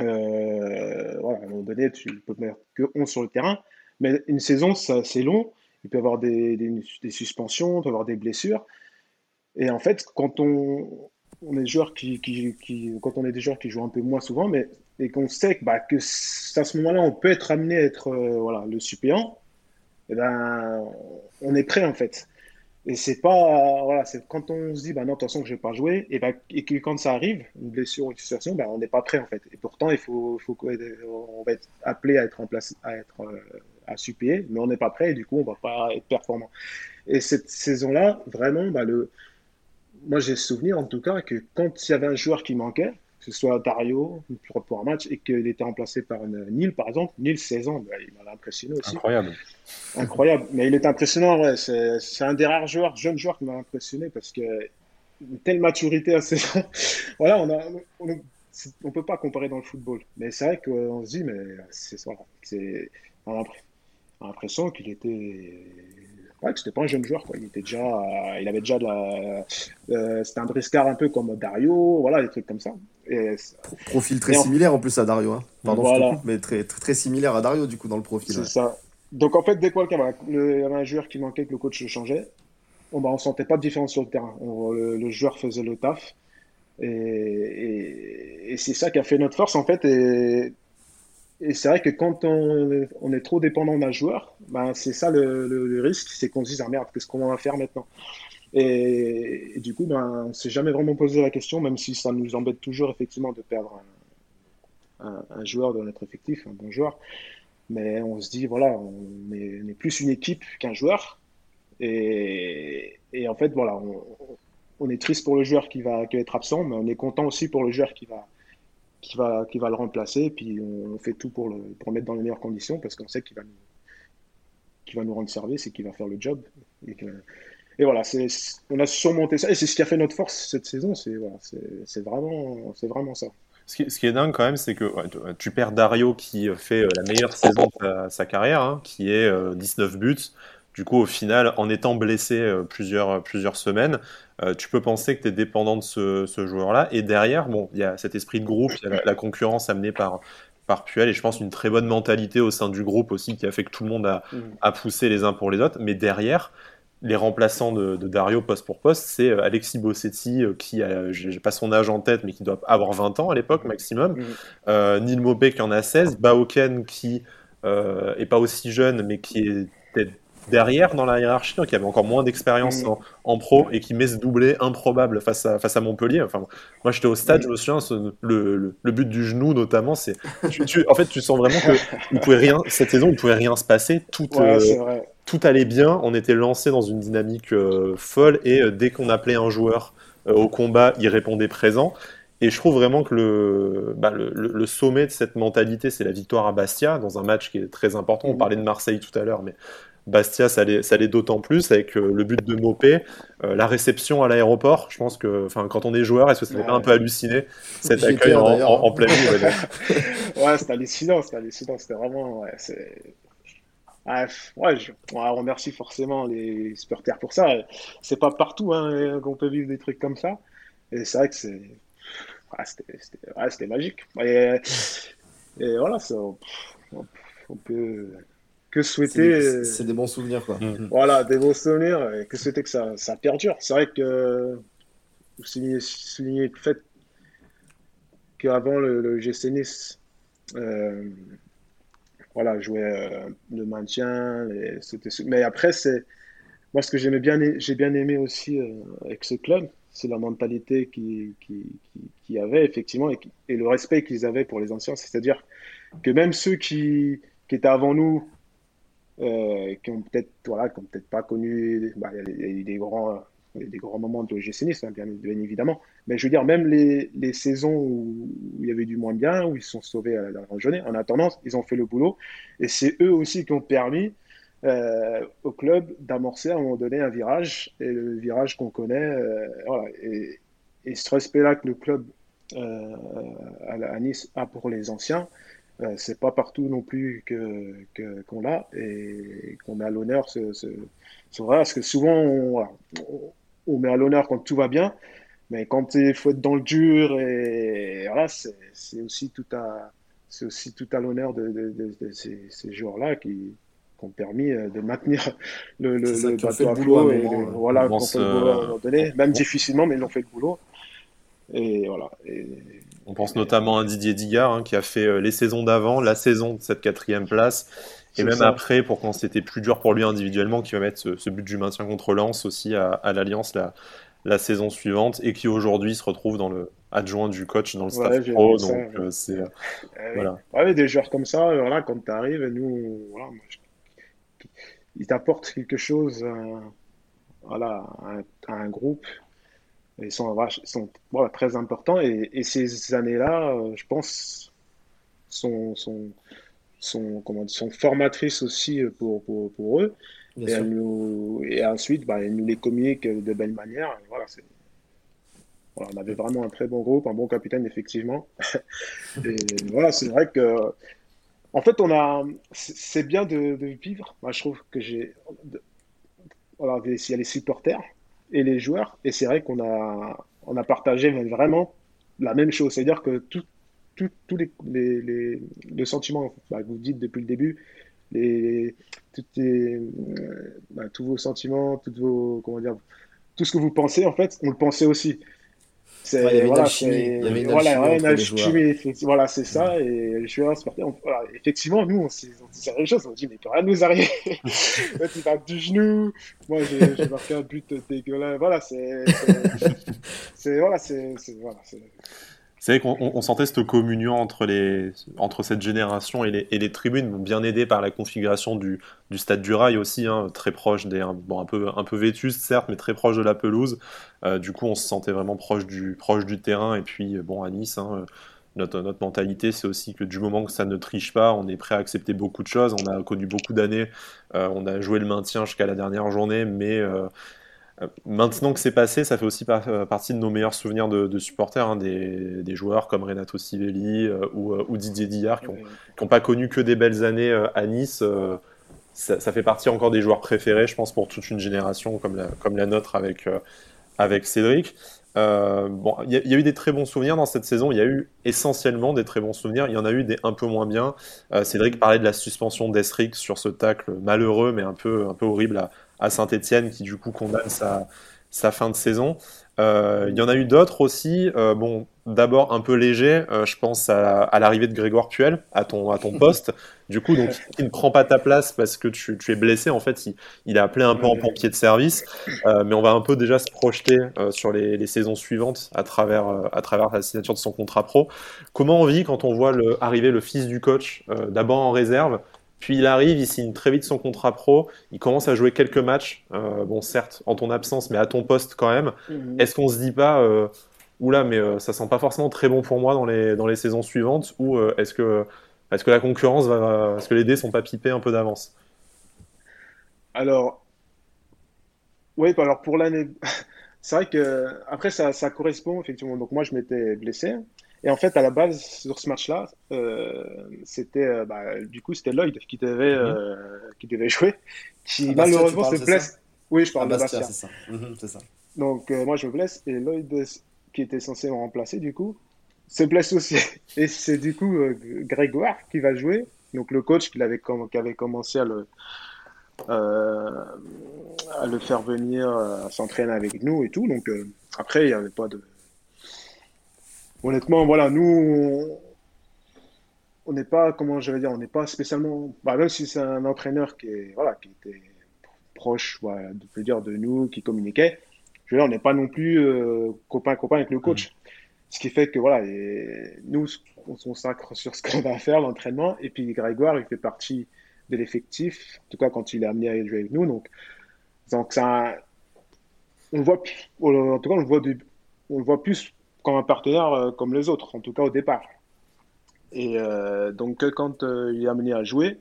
euh, voilà, à un moment donné, tu peux mettre que 11 sur le terrain. Mais une saison, c'est long. Il peut y avoir des, suspensions, il peut y avoir des blessures. Et en fait, quand on, est qui, qui, qui, quand on est des joueurs qui jouent un peu moins souvent, mais et qu'on sait que, bah, à ce moment-là, on peut être amené à être euh, voilà, le suppléant, et eh ben, on est prêt en fait. Et c'est pas, voilà, c'est quand on se dit, bah non, attention que je vais pas jouer, et, bah, et que quand ça arrive, une blessure ou une situation, bah, on n'est pas prêt en fait. Et pourtant, il faut, faut on va être appelé à être en place, à être euh, à supplier, mais on n'est pas prêt et du coup, on va pas être performant. Et cette saison-là, vraiment, bah, le, moi j'ai souvenir en tout cas que quand il y avait un joueur qui manquait, que ce soit Dario pour un match et qu'il était remplacé par une Nil par exemple. Nil, 16 ans, bah, il m'a impressionné aussi. Incroyable. Incroyable. Mais il est impressionnant, ouais. C'est un des rares joueurs, jeunes joueurs qui m'a impressionné parce que une telle maturité à 16 ans. voilà, on a. On, peut pas comparer dans le football. Mais c'est vrai qu'on se dit, mais c'est ça. C'est, on a l'impression qu'il était ouais, c'était pas un jeune joueur, quoi. Il était déjà, il avait déjà de la, euh, c'était un briscard un peu comme Dario, voilà, des trucs comme ça. Et, profil très similaire en... plus à Dario, hein. Pardon, mais très, très, similaire à Dario du coup dans le profil. C'est ça. Donc en fait, dès qu'il y avait un joueur qui manquait, que le coach le changeait, on, bah, on sentait pas de différence sur le terrain. le, joueur faisait le taf. Et, et, et c'est ça qui a fait notre force en fait. Et et c'est vrai que quand on, on, est trop dépendant d'un joueur, ben c'est ça le, le, risque, c'est qu'on se dise ah merde, qu'est-ce qu'on va faire maintenant? Et, du coup, ben, on s'est jamais vraiment posé la question, même si ça nous embête toujours effectivement de perdre un, joueur de notre effectif, un bon joueur. Mais on se dit voilà, on est, plus une équipe qu'un joueur. Et, et, en fait, voilà, on, est triste pour le joueur qui va, être absent, mais on est content aussi pour le joueur qui va, qui va, qui va le remplacer. Et puis on fait tout pour le, pour mettre dans les meilleures conditions parce qu'on sait qu'il va, nous, va nous rendre service et qu'il va faire le job. Et voilà, on a surmonté ça et c'est ce qui a fait notre force cette saison. C'est, voilà, vraiment, c'est vraiment ça. Ce qui, ce qui, est dingue quand même, c'est que tu perds Dario qui fait euh, la meilleure saison de sa, carrière, hein, qui est 19 euh, buts. Du coup, au final, en étant blessé euh, plusieurs, plusieurs semaines, euh, tu peux penser que tu es dépendant de ce, joueur-là. Et derrière, bon, il y a cet esprit de groupe, il y a la, concurrence amenée par, par Puel, et je pense une très bonne mentalité au sein du groupe aussi qui a fait que tout le monde a, mm. poussé les uns pour les autres. Mais derrière, les remplaçants de, Dario poste pour poste, c'est euh, Alexis Bossetti qui a, j'ai pas son âge en tête, mais qui doit avoir 20 ans à l'époque maximum. Mm. Neil Mopé qui en a 16, Baoken qui est pas aussi jeune, mais qui est peut-être derrière dans la hiérarchie, qui avait encore moins d'expérience mm. en, pro et qui met ce doublé improbable face à, face à Montpellier. Enfin, moi j'étais au stade, je me souviens, le, le, but du genou notamment, c'est. en fait, tu sens vraiment que il pouvait rien, cette saison, il ne pouvait rien se passer. Tout, euh, tout allait bien, on était lancé dans une dynamique euh, folle et euh, dès qu'on appelait un joueur au combat, il répondait présent. Et je trouve vraiment que le, bah, le, le, sommet de cette mentalité, c'est la victoire à Bastia, dans un match qui est très important. On mm. parlait de Marseille tout à l'heure, mais Bastia, ça l'est d'autant plus avec euh, le but de Mopé, euh, la réception à l'aéroport. Je pense que, quand on est joueur, est-ce que ça n'est pas un peu halluciné cet accueil en, en, pleine nuit Ouais, c'était hallucinant, c'était hallucinant, c'était vraiment. Ouais, ouais, on remercie forcément les supporters pour ça. C'est pas partout hein, qu'on peut vivre des trucs comme ça. Et c'est vrai que c'est. c'était magique. Et, et voilà, on peut que souhaiter. C'est des, bons souvenirs, quoi. Mm-hmm. Voilà, des bons souvenirs, et que souhaiter que ça, ça perdure. C'est vrai que vous soulignez, le fait qu'avant le, le GC Nice, voilà, jouer le maintien. Mais après, c'est moi ce que j'aimais bien, j'ai bien aimé aussi avec ce club, c'est la mentalité qui, qui, qui, avait effectivement et, et le respect qu'ils avaient pour les anciens. C'est-à-dire que même ceux qui, qui étaient avant nous, euh, qui ont peut-être voilà, qui ont peut-être pas connu, bah, des grands, des grands moments de l'OGC Nice, hein, bien, évidemment. Mais je veux dire, même les, les, saisons où il y avait du moins bien, où ils se sont sauvés à la dernière journée, en attendant, ils ont fait le boulot. Et c'est eux aussi qui ont permis euh, au club d'amorcer à un moment donné un virage, et le virage qu'on connaît. Euh, et, ce respect-là que le club euh, à, Nice a pour les anciens, c'est pas partout non plus que qu'on l'a et qu'on à l'honneur ce, ce, parce que souvent on, met à l'honneur quand tout va bien, mais quand il faut être dans le dur et voilà, c'est aussi tout à c'est aussi tout à l'honneur de, de, de, ces, ces joueurs-là qui, qui ont permis euh, de maintenir le, le, le bateau à flot. Et, voilà, qu'on fait le boulot à un moment donné, même difficilement, mais ils ont fait le boulot. Et voilà. Et, on pense notamment à Didier Digard hein, qui a fait euh, les saisons d'avant, la saison de cette quatrième place, et même après, pour quand c'était plus dur pour lui individuellement, qui va mettre ce, but du maintien contre Lens aussi à, à l'Alliance la, la, saison suivante, et qui aujourd'hui se retrouve dans le adjoint du coach dans le staff pro. Donc euh, c'est eh voilà. Ouais, des joueurs comme ça, voilà, quand tu arrives, nous, voilà, ils t'apportent quelque chose, voilà, à un groupe ils sont, sont voilà, très importants. Et, et ces années-là, euh, je pense, sont, sont, sont, comment, sont formatrices aussi pour, pour, pour eux. Et, nous, et, ensuite, bah, nous les communiquent de belle manière. Voilà, voilà, on avait vraiment un très bon groupe, un bon capitaine, effectivement. et voilà, c'est vrai que. En fait, on a. C'est bien de, de, vivre. Moi, je trouve que j'ai. Voilà, il y a les supporters et les joueurs. Et c'est vrai qu'on a, on a partagé vraiment la même chose. C'est-à-dire que tout, tous les, les, les, sentiments bah, que vous dites depuis le début, les, les, bah, tous vos sentiments, toutes vos, comment dire, tout ce que vous pensez, en fait, on le pensait aussi il y avait voilà, une voilà, voilà, c'est ça. Et les joueurs voilà, effectivement, nous, on s'est dit la même chose. On dit, mais il peut rien nous arriver. tu vas du genou. Moi, j'ai marqué un but dégueulasse. Voilà, c'est. Voilà, c'est. Voilà, c'est vrai qu'on sentait cette communion entre, cette génération et les, tribunes, bien aidées par la configuration du, stade du rail aussi, hein, très proche des. Bon, un peu, un vétuste, certes, mais très proche de la pelouse. Euh, du coup, on se sentait vraiment proche du, terrain. Et puis, bon, à Nice, hein, notre, notre, mentalité, c'est aussi que du moment que ça ne triche pas, on est prêt à accepter beaucoup de choses. On a connu beaucoup d'années, euh, on a joué le maintien jusqu'à la dernière journée, mais euh, euh, maintenant que c'est passé, ça fait aussi euh, partie de nos meilleurs souvenirs de, supporters, hein, des, joueurs comme Renato Sivelli euh, ou, Didier Dillard qui n'ont pas connu que des belles années à Nice. Ça, fait partie encore des joueurs préférés, je pense, pour toute une génération comme la, comme la nôtre avec, avec Cédric. bon, il y, a eu des très bons souvenirs dans cette saison. Il y a eu essentiellement des très bons souvenirs. Il y en a eu des un peu moins bien. Cédric parlait de la suspension d'Esric sur ce tacle malheureux, mais un peu, un peu horrible à, à Saint-Etienne qui du coup condamne sa, sa fin de saison. Euh, il y en a eu d'autres aussi. Euh, bon, d'abord un peu léger, euh, je pense à, l'arrivée de Grégoire Puel à ton, à ton poste. Du coup, donc, il ne prend pas ta place parce que tu, tu es blessé. En fait, il, il, a appelé un peu en pompier de service. mais on va un peu déjà se projeter sur les, les, saisons suivantes à travers, à travers la signature de son contrat pro. Comment on vit quand on voit le, arriver le fils du coach, d'abord en réserve, puis il arrive, il signe très vite son contrat pro, il commence à jouer quelques matchs, euh, bon certes en ton absence, mais à ton poste quand même. Mhm. Est-ce qu'on se dit pas, euh, oula, mais euh, ça sent pas forcément très bon pour moi dans les, dans les saisons suivantes, ou est-ce que, est que la concurrence va, est-ce que les dés sont pas pipés un peu d'avance? Alors, oui, bah alors pour l'année, c'est vrai que après ça, ça correspond effectivement. Donc moi je m'étais blessé. Et en fait, à la base, sur ce match-là, euh, c'était euh, bah, du coup c'était Lloyd qui devait, mhm. euh, qui devait jouer, qui malheureusement se blesse. Oui, je parle de Bastia. C'est ça. Mhm, ça. Donc moi je me blesse et Lloyd qui était censé me remplacer du coup se blesse aussi. Et c'est du coup Grégoire qui va jouer, donc le coach qui avait, qui avait commencé à le à le faire venir à s'entraîner avec nous et tout. Donc après il n'y avait pas de honnêtement, voilà, nous, on n'est pas, comment je vais dire, on n'est pas spécialement, bah, même si c'est un entraîneur qui est, voilà, qui était proche, voilà, de, dire, de nous, qui communiquait, je veux dire, on n'est pas non plus euh, copain copain avec le coach. Mm. Ce qui fait que voilà, et nous, on se consacre sur ce qu'on va faire, l'entraînement, et puis Grégoire, il fait partie de l'effectif, en tout cas quand il est amené à jouer avec nous. Donc, donc ça, on voit, en tout cas, on le voit, on le voit plus comme un partenaire euh, comme les autres, en tout cas au départ. Et euh, donc, quand euh, il est amené à jouer,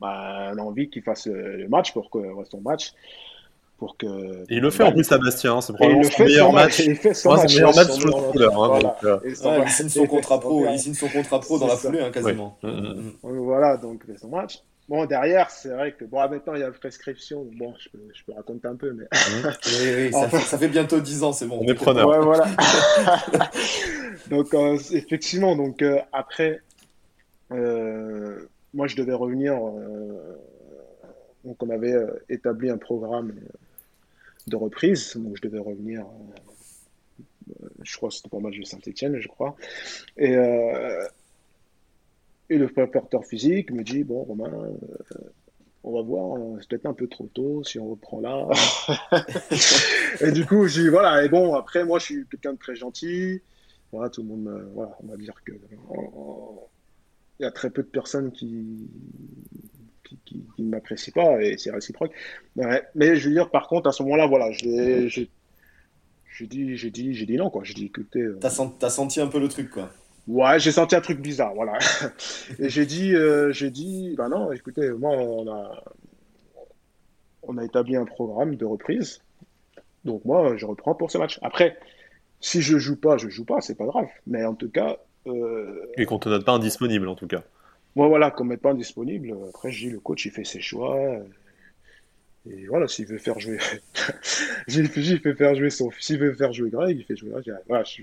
bah, on a envie qu'il fasse le match pour que son match. Pour que, et il le fait en plus à Bastien, hein, c'est probablement son meilleur match. Il fait son meilleur match sur le. Hein, euh... ouais, il signe son contrat pro, il signe son contrat pro dans la foulée, hein, quasiment. Ouais. Mm, mm, mm. Voilà, donc il fait son match. Bon, derrière, c'est vrai que, bon, maintenant, il y a prescription. Bon, je peux, je peux raconter un peu, mais. oui, oui, ça, fait, ça, fait, bientôt 10 ans, c'est bon. On est preneur. Ouais, voilà. donc, euh, effectivement, donc, euh, après, euh, moi, je devais revenir. Euh, donc, on avait euh, établi un programme de reprise. Donc, je devais revenir. je crois que c'était pour moi de Saint-Etienne, je crois. Et. Et le porteur physique me dit Bon, Romain, on va voir, c'est peut-être un peu trop tôt si on reprend là. et du coup, je dis Voilà, et bon, après, moi, je suis quelqu'un de très gentil. Voilà, tout le monde, voilà, on va dire que il y a très peu de personnes qui, qui, ne m'apprécient pas et c'est réciproque. Mais je veux dire, par contre, à ce moment-là, voilà, j'ai dit, j'ai dit, j'ai dit non, quoi. J'ai dit, écoutez. Euh... T'as senti, as senti un peu le truc, quoi. Ouais, j'ai senti un truc bizarre, voilà. et j'ai dit, euh, j'ai dit, bah non, écoutez, moi, on a, on a établi un programme de reprise. Donc moi, je reprends pour ce match. Après, si je joue pas, je joue pas, c'est pas grave. Mais en tout cas, euh... Et qu'on te note pas indisponible en tout cas. Moi voilà, qu'on ne mette pas indisponible. Après, je dis le coach il fait ses choix. Et voilà, s'il veut faire jouer, j'ai fait faire jouer son, s'il veut faire jouer Greg, il fait jouer Greg. Voilà, je...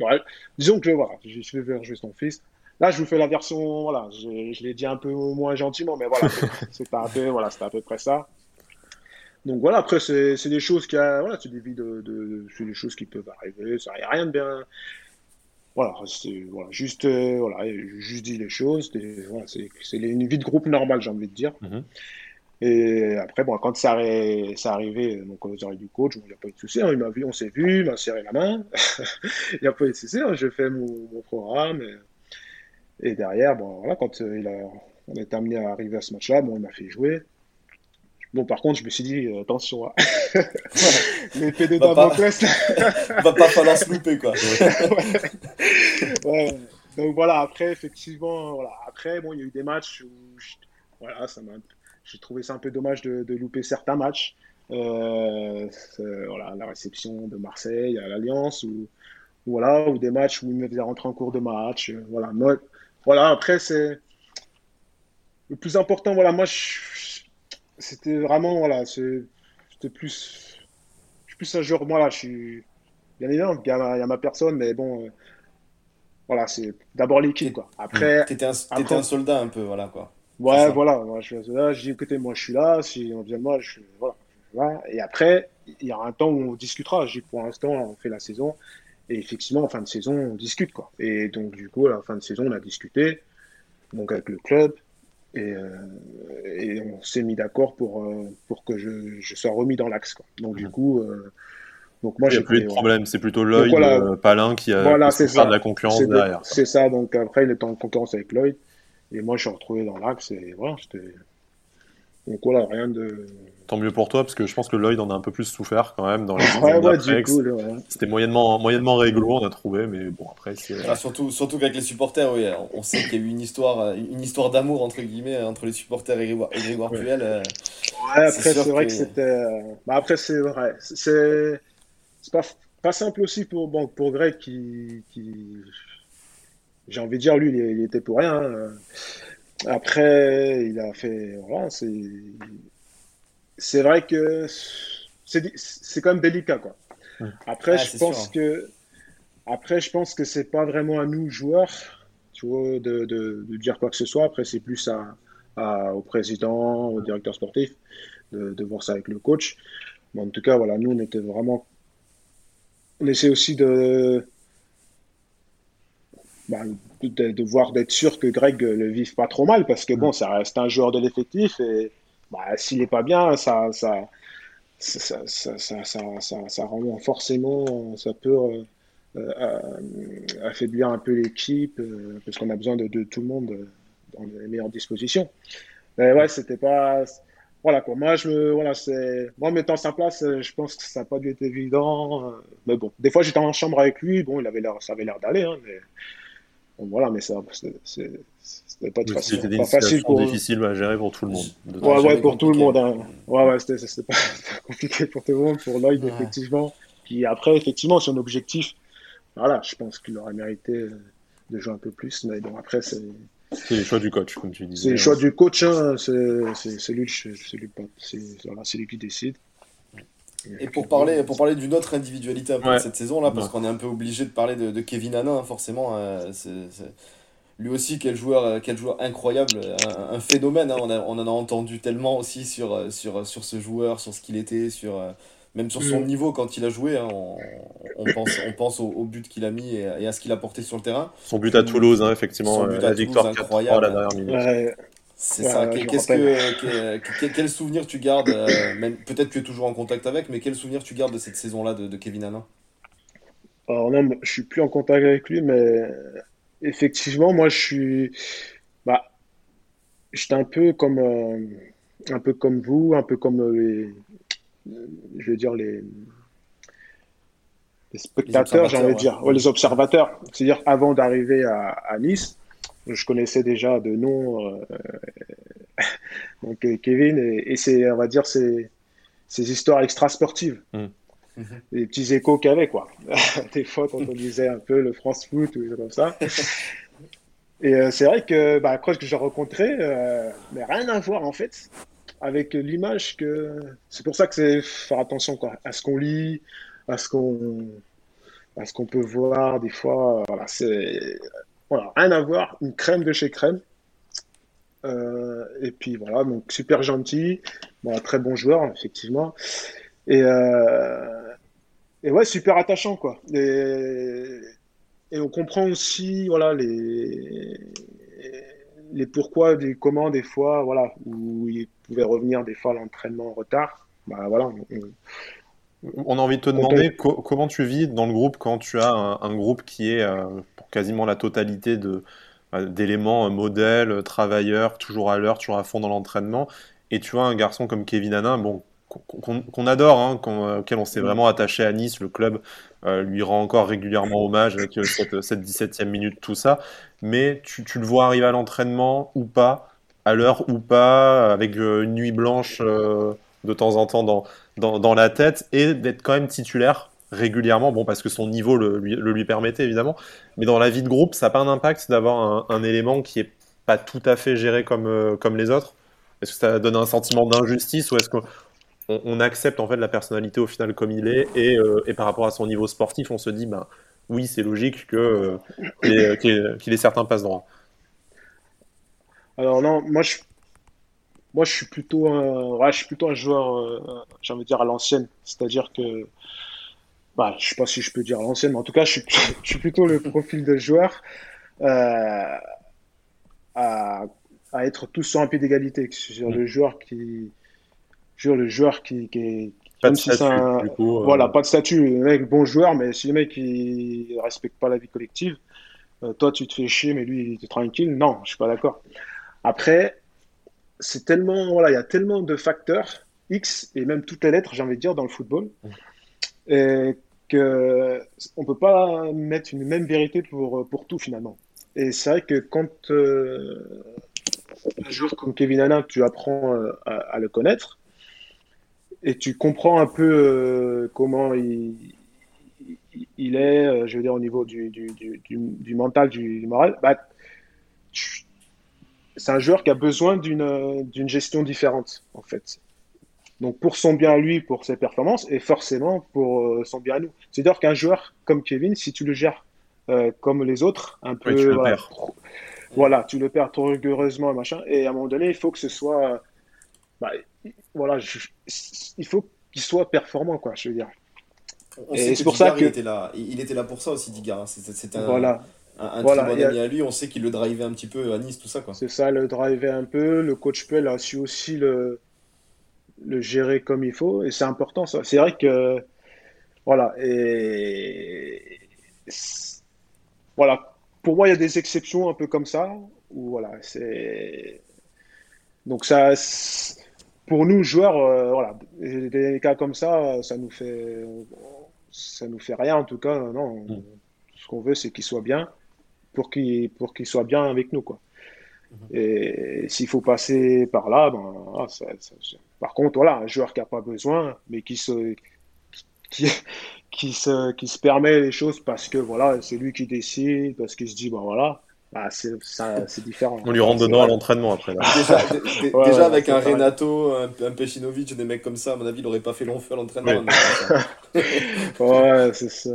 disons que voilà, je vais faire jouer son fils. Là, je vous fais la version, voilà, je, je l'ai dit un peu moins gentiment, mais voilà, c'est un peu, voilà, c'était à peu près ça. Donc voilà, après c'est des choses qui, voilà, c'est des vies de, de c'est des choses qui peuvent arriver. Ça n'y a rien de bien, voilà, c'est voilà, juste, euh, voilà, juste dit les choses. Voilà, c'est une vie de groupe normale, j'ai envie de dire. Mm -hmm. Et après, bon, quand ça, ça arrivé donc, aux oreilles du coach, il n'y a pas eu de souci. Hein, il m'a vu, on s'est vu, il m'a serré la main. Il n'y a pas eu de souci. Hein, je fais mon, mon programme. Et, et, derrière, bon, voilà, quand euh, il a, on est amené à arriver à ce match-là, bon, il m'a fait jouer. Bon, par contre, je me suis dit, euh, attention, hein. l'épée de Damoclès. va pas falloir se louper, quoi. ouais. ouais. Donc voilà, après, effectivement, voilà. Après, bon, il y a eu des matchs où, je... voilà, ça m'a, j'ai trouvé ça un peu dommage de, de louper certains matchs. Euh, voilà, la réception de Marseille à l'Alliance, ou, voilà, ou des matchs où il me faisait rentrer en cours de match. Euh, voilà, moi, voilà. Après, c'est le plus important. Voilà, moi, c'était vraiment, voilà, c'était plus, je suis plus un joueur, moi là, je suis, bien évidemment, il y a, il y a ma personne, mais bon, euh, voilà, c'est d'abord l'équipe, quoi. Après, t'étais un, après, un soldat un peu, voilà, quoi. Ouais, voilà, moi, je suis un soldat, je dis, écoutez, moi, je suis là, si on vient de moi, je voilà, voilà. Et après, il y aura un temps où on discutera. Je dis, pour l'instant, on fait la saison, et effectivement, en fin de saison, on discute, quoi. Et donc, du coup, à la fin de saison, on a discuté, donc avec le club, et, euh, et, on s'est mis d'accord pour, euh, pour que je, je, sois remis dans l'axe. Donc, du coup, euh, donc moi, il n'y a plus de problème, c'est plutôt Lloyd voilà, Palin qui a voilà, qui de la concurrence derrière. C'est ça, donc après, il est en concurrence avec Lloyd. Et moi, je suis retrouvé dans l'axe et voilà, c'était. Donc voilà, rien de. Tant mieux pour toi, parce que je pense que Lloyd en a un peu plus souffert quand même dans les ouais, ouais, du coup, ouais. C'était moyennement, moyennement réglo, on a trouvé, mais bon, après, c'est. Ah, surtout surtout qu'avec les supporters, oui, on sait qu'il y a eu une histoire, une histoire d'amour, entre guillemets, entre les supporters et Grégoire, et Grégoire ouais. Puel. Euh, ouais, après, c'est vrai que, que c'était. Bah, après, c'est vrai. C'est pas, pas simple aussi pour, bon, pour Greg qui. qui... J'ai envie de dire, lui, il, il était pour rien. Hein. Après, il a fait. Voilà, c'est c'est vrai que c'est quand même délicat quoi. Après, ah, je pense sûr. que après, je pense que c'est pas vraiment à nous joueurs, tu vois, de, de, de dire quoi que ce soit. Après, c'est plus à, à, au président, au directeur sportif, de, de, voir ça avec le coach. Mais en tout cas, voilà, nous, on était vraiment, on essaie aussi de bah, de, voir, d'être sûr que Greg le vive pas trop mal, parce que bon, ça reste un joueur de l'effectif et bah, s'il n'est pas bien, ça, ça, ça, ça, ça, ça, rend forcément, ça peut euh, affaiblir un peu l'équipe, parce qu'on a besoin de, de, tout le monde dans les meilleures dispositions. Mais ouais, c'était pas voilà quoi. Moi, je me, voilà, c'est, moi, mettant sa place, euh, je pense que ça n'a pas dû être évident. Euh, mais bon, des fois, j'étais en chambre avec lui. Bon, il avait l'air, ça avait l'air d'aller, hein, mais voilà, mais ça, c'était pas, facile. C'était des pas facile pour... difficiles à gérer pour tout le monde. Ouais, ouais, pour tout le monde. Hein. Ouais, ouais, c'était, pas compliqué pour tout le monde, pour Lloyd, effectivement. Puis après, effectivement, son objectif, voilà, je pense qu'il aurait mérité de jouer un peu plus, mais bon, après, c'est c'est le choix du coach, comme tu disais. C'est le choix du coach, hein. c'est lui, lui, qui décide. Et pour parler, pour parler d'une autre individualité un peu cette saison-là, parce qu'on est un peu obligé de parler de, Kevin Hanin, forcément. Euh, lui aussi, quel joueur, euh, quel joueur incroyable, un, phénomène. Hein. on, on, en a entendu tellement aussi sur, sur, sur ce joueur, sur ce qu'il était, sur même sur son mm. niveau quand il a joué, hein, on, pense, on pense au, but qu'il a mis et, à ce qu'il a porté sur le terrain. Son but à Toulouse, hein, effectivement, euh, la victoire incroyable. la dernière minute. C'est ça. Qu'est-ce que, quel souvenir tu gardes euh, Peut-être que tu es toujours en contact avec, mais quel souvenir tu gardes de cette saison-là de, Kevin Alain Alors non, je suis plus en contact avec lui, mais effectivement, moi, je suis. Bah, j'étais un peu comme, euh, un peu comme vous, un peu comme les, je veux dire, les, spectateurs, j'ai envie de dire, les observateurs. C'est-à-dire, avant d'arriver à, Nice, je connaissais déjà de nom euh, donc euh, Kevin, et, c'est, on va dire, ces, ces histoires extra-sportives. Mm. Les petits échos qu'il y avait, quoi. Des fois, quand on disait un peu le France Foot ou comme ça. Et euh, c'est vrai que, bah, après que j'ai rencontré, mais rien à voir en fait avec l'image que. C'est pour ça que c'est faire attention quoi, à ce qu'on lit, à ce qu'on à ce qu'on peut voir des fois. Voilà, c'est voilà, rien à voir, une crème de chez crème. Euh, et puis voilà, donc super gentil, très bon joueur effectivement. Et, euh, et ouais, super attachant quoi. Et, on comprend aussi voilà les les pourquoi des comment des fois voilà où il pouvait revenir des fois à l'entraînement en retard bah voilà on, a envie de te demander comment tu vis dans le groupe quand tu as un, groupe qui est euh, pour quasiment la totalité de euh, d'éléments euh, modèles travailleurs toujours à l'heure toujours à fond dans l'entraînement. Et tu vois un garçon comme Kevin Hanin bon qu'on adore, hein, auquel on s'est vraiment attaché à Nice. Le club lui rend encore régulièrement hommage avec cette, cette 17e minute, tout ça. Mais tu, le vois arriver à l'entraînement ou pas, à l'heure ou pas, avec euh, une nuit blanche euh, de temps en temps dans, la tête, et d'être quand même titulaire régulièrement, bon, parce que son niveau le lui, permettait évidemment, mais dans la vie de groupe, ça n'a pas un impact d'avoir un, élément qui est pas tout à fait géré comme, euh, comme les autres? Est-ce que ça donne un sentiment d'injustice ou est-ce qu'on on accepte en fait la personnalité au final comme il est et, et, par rapport à son niveau sportif, on se dit, ben, oui, c'est logique que euh, qu'il ait, certains passe droits? Alors non, moi je, moi je suis plutôt un, je suis plutôt un joueur, euh, j'ai envie de dire à l'ancienne, c'est-à-dire que, bah, je sais pas si je peux dire à l'ancienne, mais en tout cas, je suis, je suis plutôt le profil de joueur euh, à, à, être tous sur un pied d'égalité, sur le joueur qui, sur le joueur qui, qui, pas de statut, du coup, euh. Voilà, pas de statut. Le mec, bon joueur, mais si le mec il respecte pas la vie collective, euh, toi tu te fais chier, mais lui il est tranquille. Non, je suis pas d'accord. Après, c'est tellement, voilà, il y a tellement de facteurs X et même toutes les lettres, j'ai envie de dire, dans le football, et que on peut pas mettre une même vérité pour pour tout finalement. Et c'est vrai que quand euh, un joueur comme Kevin Hanin, tu apprends à le connaître et tu comprends un peu euh, comment il, il, est, euh, je veux dire, au niveau du, du, du, du mental, du, moral, bah, c'est un joueur qui a besoin d'une gestion différente, en fait. Donc, pour son bien à lui, pour ses performances, et forcément pour euh, son bien à nous. C'est-à-dire qu'un joueur comme Kevin, si tu le gères comme les autres, un peu. tu le voilà, perds. voilà, tu le perds trop rigoureusement, machin. Et à un moment donné, il faut que ce soit. Bah, voilà, il faut qu'il soit performant, quoi, je veux dire. c'est pour ça qu'il était là. Il était là pour ça aussi, Diga. Voilà. Un, très bon ami à lui, on sait qu'il le drivait un petit peu à Nice, tout ça. quoi. C'est ça, le drivait un peu. Le coach Pell a su aussi le, le gérer comme il faut. Et c'est important, ça. C'est vrai que. Voilà. Et. Voilà. Pour moi, il y a des exceptions un peu comme ça. Où, voilà, c'est. Donc, ça. Pour nous, joueurs, euh, voilà, des cas comme ça, ça nous fait. Ça nous fait rien, en tout cas. Non. Mm. Ce qu'on veut, c'est qu'il soit bien pour qu'il pour qu'il soit bien avec nous, quoi. Mm-hmm. Et s'il faut passer par là, ben, ah, ça, par contre, voilà, un joueur qui n'a pas besoin, mais qui se, qui, qui, se, qui se permet les choses parce que voilà, c'est lui qui décide, parce qu'il se dit, ben voilà, bah, c'est différent. On lui rentre dedans à l'entraînement après. Déjà, avec un Renato, un, un Pecinovic, des mecs comme ça, à mon avis, il n'aurait pas fait long feu à l'entraînement. ouais, c'est ça.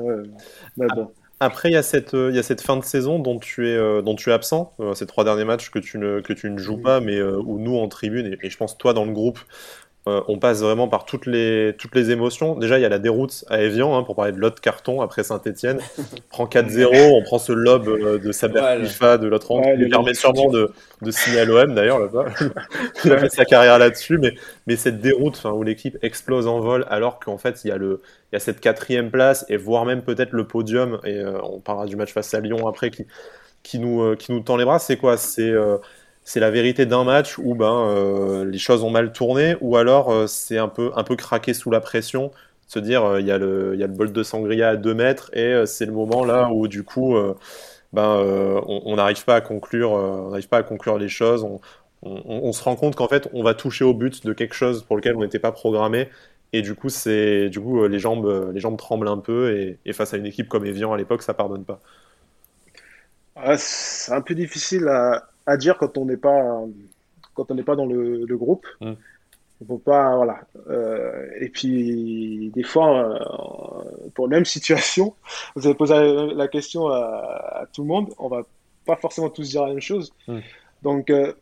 Mais bon. Après, il y, a cette, il y a cette fin de saison dont tu es, euh, dont tu es absent, euh, ces trois derniers matchs que tu ne, que tu ne joues pas, mais euh, où nous en tribune, et, je pense toi dans le groupe, euh, on passe vraiment par toutes les, toutes les émotions. Déjà, il y a la déroute à Evian, hein, pour parler de l'autre carton après Saint-Etienne. prend 4-0, on prend ce lob euh, de Saber ouais, de l'autre rang, qui lui permet sûrement de, de signer à l'OM d'ailleurs là-bas. il a fait sa carrière là-dessus, mais, mais cette déroute où l'équipe explose en vol alors qu'en fait il y, a le, il y a cette quatrième place et voire même peut-être le podium, et euh, on parlera du match face à Lyon après qui, qui, nous, qui nous tend les bras, c'est quoi? C'est c'est la vérité d'un match où ben, euh, les choses ont mal tourné, ou alors euh, c'est un peu, un peu craqué sous la pression, se dire euh, il y, a le, y a le bol de sangria à 2 mètres, et c'est le moment là où du coup ben, on n'arrive pas, à conclure, on pas à conclure les choses, on, se rend compte qu'en fait on va toucher au but de quelque chose pour lequel on n'était pas programmé, et du coup, c'est du coup les jambes, les jambes tremblent un peu, et, et face à une équipe comme Evian à l'époque, ça pardonne pas. Ah, c'est un peu difficile à, à dire quand on n'est pas quand on n'est pas dans le, groupe. Mm. On peut pas voilà. Euh, et puis des fois, euh, pour la même situation, vous avez posé la question à, tout le monde, on va pas forcément tous dire la même chose. Mm. Donc euh,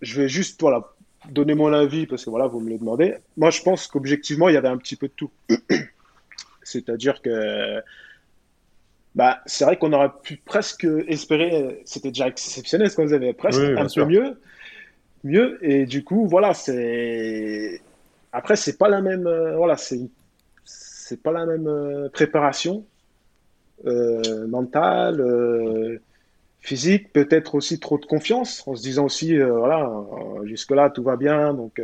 je vais juste voilà donner mon avis parce que voilà vous me le demandez. Moi je pense qu'objectivement il y avait un petit peu de tout. C'est-à-dire que bah, c'est vrai qu'on aurait pu presque espérer, c'était déjà exceptionnel ce qu'on avait presque un peu mieux, mieux. Et du coup, voilà, c'est après c'est pas la même, euh, voilà, c'est c'est pas la même euh, préparation euh, mentale, euh, physique, peut-être aussi trop de confiance, en se disant aussi, voilà, jusque là tout va bien, donc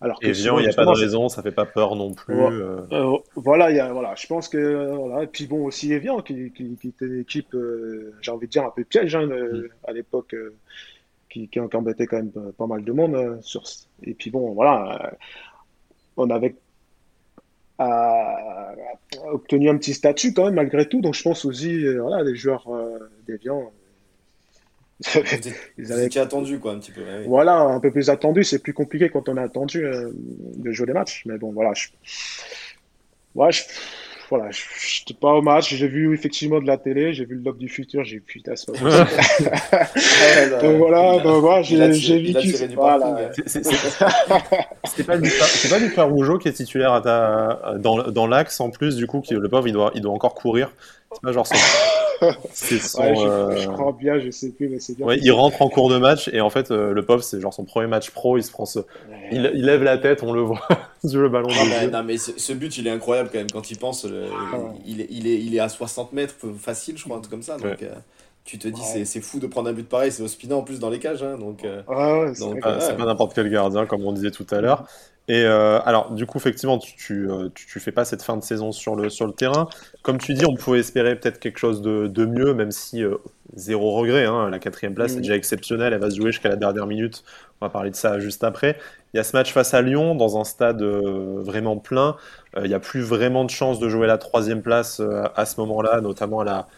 alors que il n'y a pas de raison, ça fait pas peur non plus. Euh. Euh, voilà, y a, voilà, je pense que voilà. Et puis bon aussi Evian qui, qui, qui était une équipe, euh, j'ai envie de dire un peu piège hein, mm. à l'époque, qui, qui, embêtait quand même pas mal de monde sur. Et puis bon, voilà, on avait obtenu un petit statut quand même malgré tout. Donc je pense aussi, voilà, les joueurs d'Evian ils avaient attendu quoi un petit peu. Voilà, un peu plus attendu. C'est plus compliqué quand on a attendu euh, de jouer des matchs. Mais bon, voilà. Je... Ouais, je... Voilà, j'étais pas au match. J'ai vu effectivement de la télé. J'ai vu le lob du futur. J'ai vu putain, c'est pas Donc voilà, donc voilà, j'ai vécu. Voilà. C'était pas du pas du Rougeau qui est titulaire à ta... dans, dans l'axe en plus du coup qui le pauvre il doit il doit encore courir. C'est pas genre ça. C'est son, je, euh, crois bien, je sais plus, mais c'est bien. Ouais, il rentre en cours de match et en fait, euh, le pauvre, c'est genre son premier match pro. Il se prend ce... il, lève la tête, on le voit sur le ballon. Ah, non, mais ce, but, il est incroyable quand même. Quand il pense, ah, il, est, il, est, il est à 60 mètres, facile, je crois, un truc comme ça. Donc, euh, tu te dis, c'est fou de prendre un but pareil. C'est Ospina en plus dans les cages. Hein, donc, c'est pas n'importe quel gardien, comme on disait tout à l'heure. Et euh, alors, du coup, effectivement, tu, tu, euh, tu, fais pas cette fin de saison sur le, sur le terrain. Comme tu dis, on pouvait espérer peut-être quelque chose de, de, mieux, même si euh, zéro regret. Hein, la quatrième place est mm. déjà exceptionnelle, elle va se jouer jusqu'à la dernière minute. On va parler de ça juste après. Il y a ce match face à Lyon, dans un stade vraiment plein. il n'y a plus vraiment de chance de jouer la troisième place à ce moment-là, notamment à la,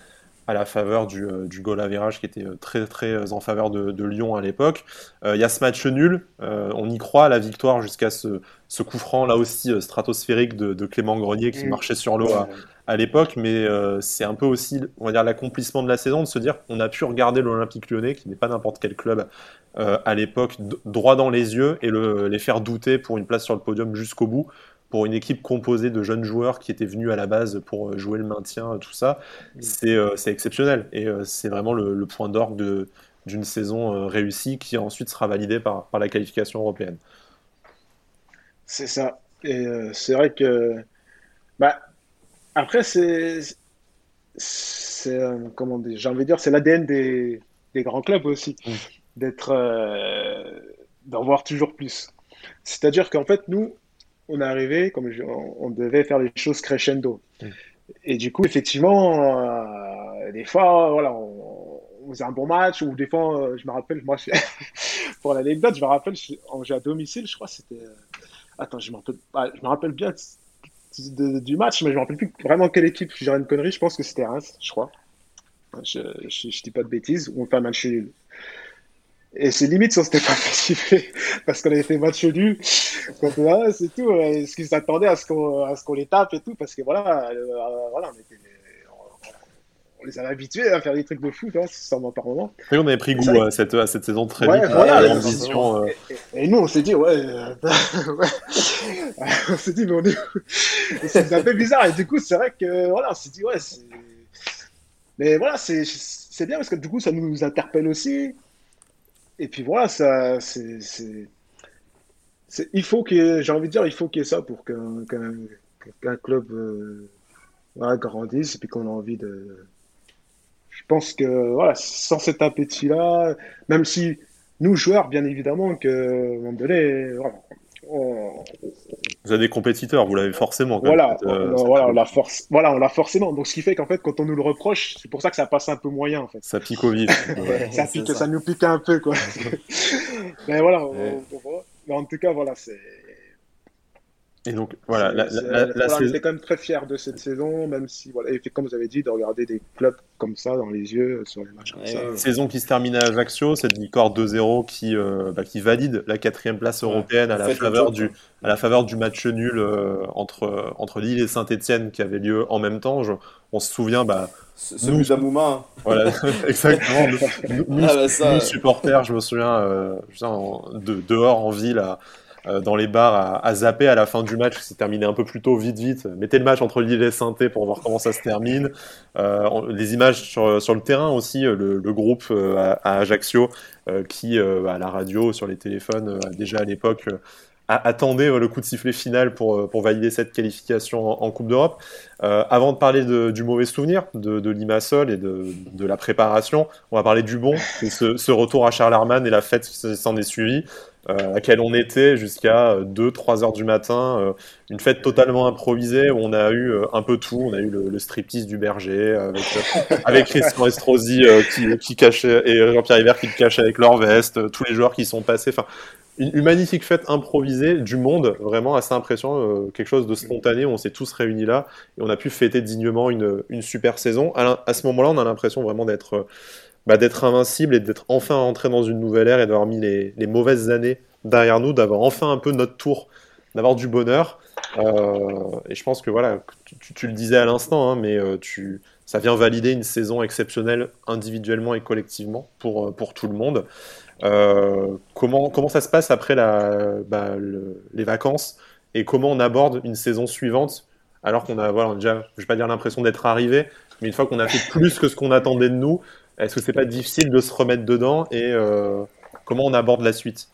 à la faveur du, euh, du goal à virage qui était euh, très très euh, en faveur de, de Lyon à l'époque. Il y a ce match nul, on y croit à la victoire jusqu'à ce, ce coup franc là aussi stratosphérique de, de, Clément Grenier qui mm. marchait sur l'eau à, à l'époque, mais c'est un peu aussi, on va dire, l'accomplissement de la saison de se dire qu'on a pu regarder l'Olympique lyonnais, qui n'est pas n'importe quel club à l'époque, droit dans les yeux et le, les faire douter pour une place sur le podium jusqu'au bout. Pour une équipe composée de jeunes joueurs qui étaient venus à la base pour jouer le maintien, tout ça, mm. c'est exceptionnel. Et c'est vraiment le, point d'orgue d'une saison réussie qui ensuite sera validée par, par la qualification européenne. C'est ça. Et c'est vrai que. Bah, après, c'est. C'est. comment dire J'ai envie de dire, c'est l'ADN des, des, grands clubs aussi. Mm. D'être. d'en voir toujours plus. C'est-à-dire qu'en fait, nous, on est arrivé, comme on, devait faire les choses crescendo. Mm. Et du coup, effectivement, euh, des fois, voilà, on, faisait un bon match, ou des fois, euh, je me rappelle, moi, pour l'anecdote, je me rappelle, j'ai à domicile, je crois, c'était. Euh, attends, je, ah, je me rappelle bien du match, mais je me rappelle plus vraiment quelle équipe. Je dirais une connerie, je pense que c'était Reims, je crois. Je, je, dis pas de bêtises, on fait un match nul. Et c'est limite si on s'était pas fait parce qu'on avait fait match nul. c'est tout. Est-ce qu'ils s'attendaient à ce qu'on les tape et tout Parce que voilà, euh, voilà on, était, on, les avait habitués à faire des trucs de fou, vois, sûrement par moment. Et on avait pris goût à cette, à cette saison très vite. Voilà, euh. et, nous, on s'est dit, ouais, euh, on s'est dit, mais on est. c'est un peu bizarre. Et du coup, c'est vrai que, voilà, on s'est dit, ouais, c'est. Mais voilà, c'est bien parce que du coup, ça nous interpelle aussi. Et puis voilà, ça, c'est, il faut que, j'ai envie de dire, il faut qu'il y ait ça pour qu'un, qu'un, club euh, grandisse et puis qu'on a envie de. Je pense que voilà, sans cet appétit-là, même si nous joueurs, bien évidemment, que donné, voilà, vous avez des compétiteurs, vous l'avez forcément. voilà, euh, voilà, on l'a force, voilà, on l'a forcément. Donc ce qui fait qu'en fait, quand on nous le reproche, c'est pour ça que ça passe un peu moyen en fait. Ça pique au vif. ça pique, ça. nous pique un peu quoi. Mais voilà, mais en tout cas voilà, c'est et donc, voilà. La, on était quand même très fiers de cette saison, même si, voilà, et comme vous avez dit, de regarder des clubs comme ça dans les yeux sur les matchs comme ça. Saison qui se termine à Ajaccio, cette victoire 2-0 qui, euh, bah, qui valide la quatrième place européenne à, la faveur du, à la faveur du match nul euh, entre, entre Lille et Saint-Etienne qui avait lieu en même temps. on se souvient. Bah, celui d'Amouma. Hein. Voilà, exactement. Nous, ah, bah, supporters, je me souviens, euh, de, dehors en ville à dans les bars à, zapper à la fin du match qui s'est terminé un peu plus tôt, vite, vite. Mettez le match entre Lille et saint pour voir comment ça se termine. Euh, les images sur, le terrain aussi, euh, le, groupe à, Ajaccio qui, à la radio, sur les téléphones, déjà à l'époque, attendait le coup de sifflet final pour, valider cette qualification en, Coupe d'Europe. avant de parler du mauvais souvenir de, de Limassol et de, la préparation, on va parler du bon, ce, ce, retour à Charles et la fête s'en est suivie. Euh, à laquelle on était jusqu'à 2-3 heures du matin. Euh, une fête totalement improvisée où on a eu euh, un peu tout. On a eu le, striptease du berger avec, avec Christian Estrosi qui, qui cachait et Jean-Pierre Hiver qui cachait avec leur veste, tous les joueurs qui sont passés. Enfin, une, magnifique fête improvisée du monde, vraiment assez impressionnant, quelque chose de spontané. On s'est tous réunis là et on a pu fêter dignement une, une super saison. À, à ce moment-là, on a l'impression vraiment d'être bah, d'être invincible et d'être enfin entré dans une nouvelle ère et d'avoir mis les, mauvaises années derrière nous, d'avoir enfin un peu notre tour, d'avoir du bonheur. Euh, et je pense que voilà, tu, le disais à l'instant, hein, mais euh, tu, ça vient valider une saison exceptionnelle individuellement et collectivement pour, euh, pour tout le monde. comment, comment ça se passe après la, bah, les vacances et comment on aborde une saison suivante alors qu'on a, voilà, déjà, je vais pas dire l'impression d'être arrivé, mais une fois qu'on a fait plus que ce qu'on attendait de nous, est-ce que c'est pas difficile de se remettre dedans et euh, comment on aborde la suite?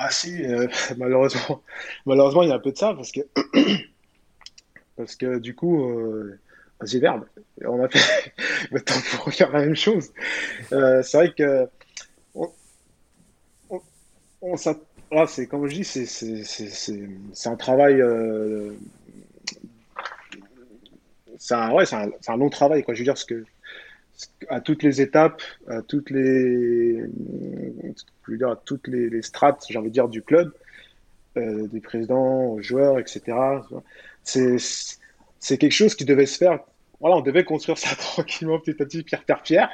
Ah si, euh, malheureusement, malheureusement il y a un peu de ça parce que parce que du coup, euh, vas-y verbe, on a fait temps pour faire la même chose. Euh, c'est vrai que on, on, c'est comme je dis, c'est un travail. c'est un, ouais, un, un, long travail. Quoi. Je veux dire, ce que à toutes les étapes, à toutes les, je veux dire, à toutes les, strates, j'ai envie de dire, du club, euh, des présidents aux joueurs, etc. C'est quelque chose qui devait se faire. Voilà, on devait construire ça tranquillement, petit à petit, pierre par pierre.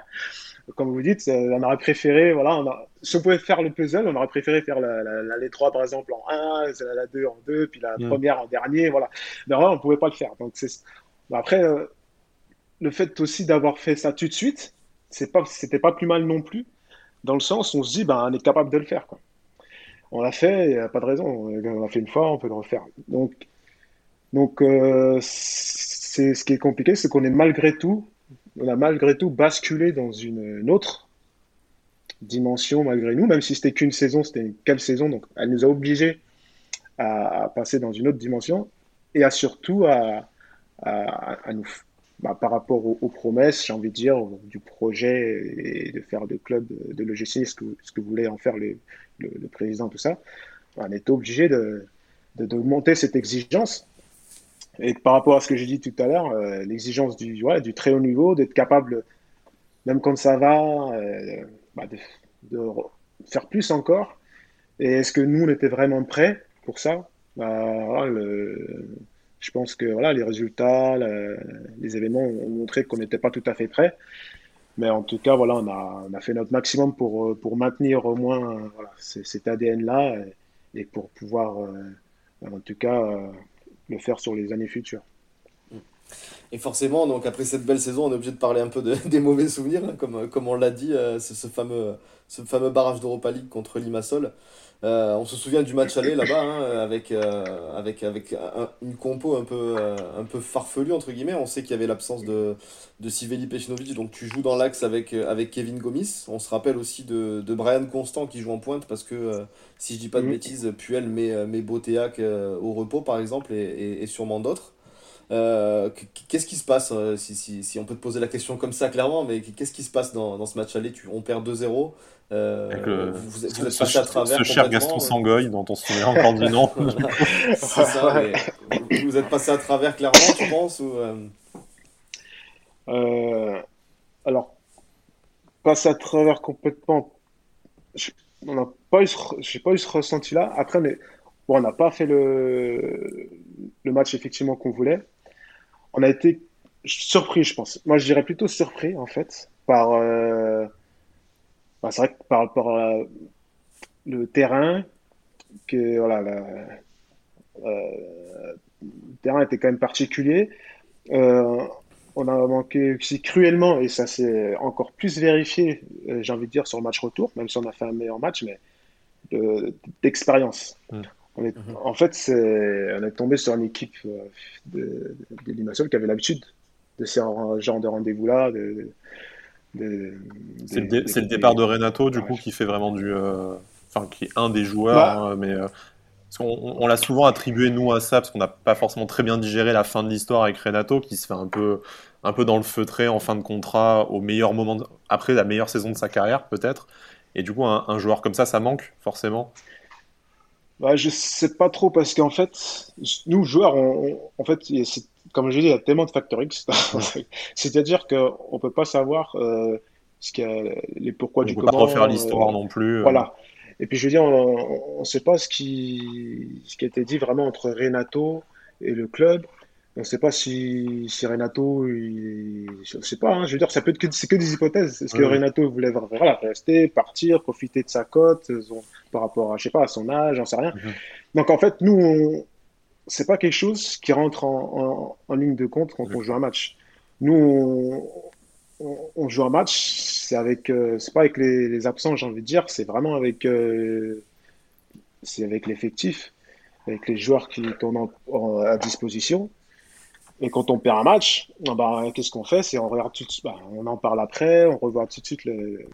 Comme vous dites, on aurait préféré, voilà, on a, si on pouvait faire le puzzle, on aurait préféré faire la, la, les trois, par exemple, en 1, la 2 en 2, puis la première en dernier, voilà. Mais on ne pouvait pas le faire. Donc, après, euh, le fait aussi d'avoir fait ça tout de suite, c'est pas, c'était pas plus mal non plus, dans le sens où on se dit, ben, on est capable de le faire. On l'a fait, il n'y a pas de raison. On l'a fait une fois, on peut le refaire. Donc, donc euh, c'est ce qui est compliqué, c'est qu'on est malgré tout, on a malgré tout basculé dans une, autre dimension malgré nous, même si c'était qu'une saison, c'était quelle saison, donc elle nous a obligés à, passer dans une autre dimension et à surtout à, nous, bah, par rapport aux, promesses, j'ai envie de dire, du projet et de faire de club de, l'OGC, ce que, voulait en faire le, président, tout ça, on est obligé de, cette exigence. Et par rapport à ce que j'ai dit tout à l'heure, euh, l'exigence du, très haut niveau, d'être capable, même quand ça va, euh, bah, de, faire plus encore. Et est-ce que nous, on était vraiment prêts pour ça? Bah, Je pense que voilà, les résultats, les événements ont montré qu'on n'était pas tout à fait prêts. Mais en tout cas, voilà, on a, fait notre maximum pour, euh, pour maintenir au moins voilà, cet ADN-là et, pour pouvoir, euh, en tout cas, euh, le faire sur les années futures. Et forcément, donc après cette belle saison, on est obligé de parler un peu de, des mauvais souvenirs, hein, comme, comme on l'a dit, ce fameux, ce fameux barrage d'Europa League contre Limassol. Euh, on se souvient du match aller là-bas hein, avec, euh, avec, avec une compo un peu, euh, un peu farfelue entre guillemets. On sait qu'il y avait l'absence de, de Siveli Pechinovic, donc tu joues dans l'axe avec, avec Kevin Gomis. On se rappelle aussi de, de Brian Constant qui joue en pointe parce que si je dis pas de bêtises, Puel met, met Botéac au repos par exemple et, et, sûrement d'autres. qu'est-ce qui se passe si, si, si, on peut te poser la question comme ça clairement, mais qu'est-ce qui se passe dans, dans ce match aller? Tu, On perd 2-0. Euh, vous, êtes ce, passé à travers. Ce cher Gaston Sangoy, dont on se souvient encore du nom. C'est ça, vous êtes passé à travers clairement, tu penses ou, euh... Euh, Alors, passer à travers complètement. On n'a pas eu ce, pas eu ce ressenti-là. Après, mais bon, on n'a pas fait le, le match effectivement qu'on voulait. On a été surpris, je pense. Moi, je dirais plutôt surpris, en fait, par. Euh, bah, c'est vrai que par rapport à le terrain, que voilà, euh, le terrain était quand même particulier. Euh, on a manqué aussi cruellement, et ça s'est encore plus vérifié, euh, j'ai envie de dire, sur le match retour, même si on a fait un meilleur match, mais d'expérience. Mmh. Mmh. En fait, on est tombé sur une équipe de, de, Limassol qui avait l'habitude de ce genre de rendez-vous-là, de, c'est le, départ de Renato, du coup, qui fait vraiment du. Euh, enfin, qui est un des joueurs, bah. hein, mais. Euh, on, l'a souvent attribué, nous, à ça, parce qu'on n'a pas forcément très bien digéré la fin de l'histoire avec Renato, qui se fait un peu, un peu dans le feutré en fin de contrat, au meilleur moment, après la meilleure saison de sa carrière, peut-être. Et du coup, un, joueur comme ça, ça manque, forcément bah, Je sais pas trop, parce qu'en fait, nous, joueurs, en fait, comme je dis, il y a tellement de facteurs X. C'est-à-dire qu'on ne peut pas savoir euh, ce qu'il les pourquoi du comment. On ne peut pas refaire l'histoire euh, non plus. Euh. Voilà. Et puis je veux dire, on ne sait pas ce qui, ce qui a été dit vraiment entre Renato et le club. On ne sait pas si, si Renato, il... je ne sais pas, hein, je veux dire, ça peut être que, c'est que des hypothèses. Est-ce que Renato voulait voilà, rester, partir, profiter de sa cote par rapport à, je sais pas, à son âge, j'en sais rien. Mhm. Donc en fait, nous, on, c'est pas quelque chose qui rentre en, ligne de compte quand on joue un match. Nous, on, joue un match, c'est avec, euh, c'est pas avec les, absents, j'ai envie de dire, c'est vraiment avec, euh, c'est avec l'effectif, avec les joueurs qui a à disposition. Et quand on perd un match, bah, qu'est-ce qu'on fait? C'est on regarde tout de suite, bah, on en parle après, on revoit tout de suite le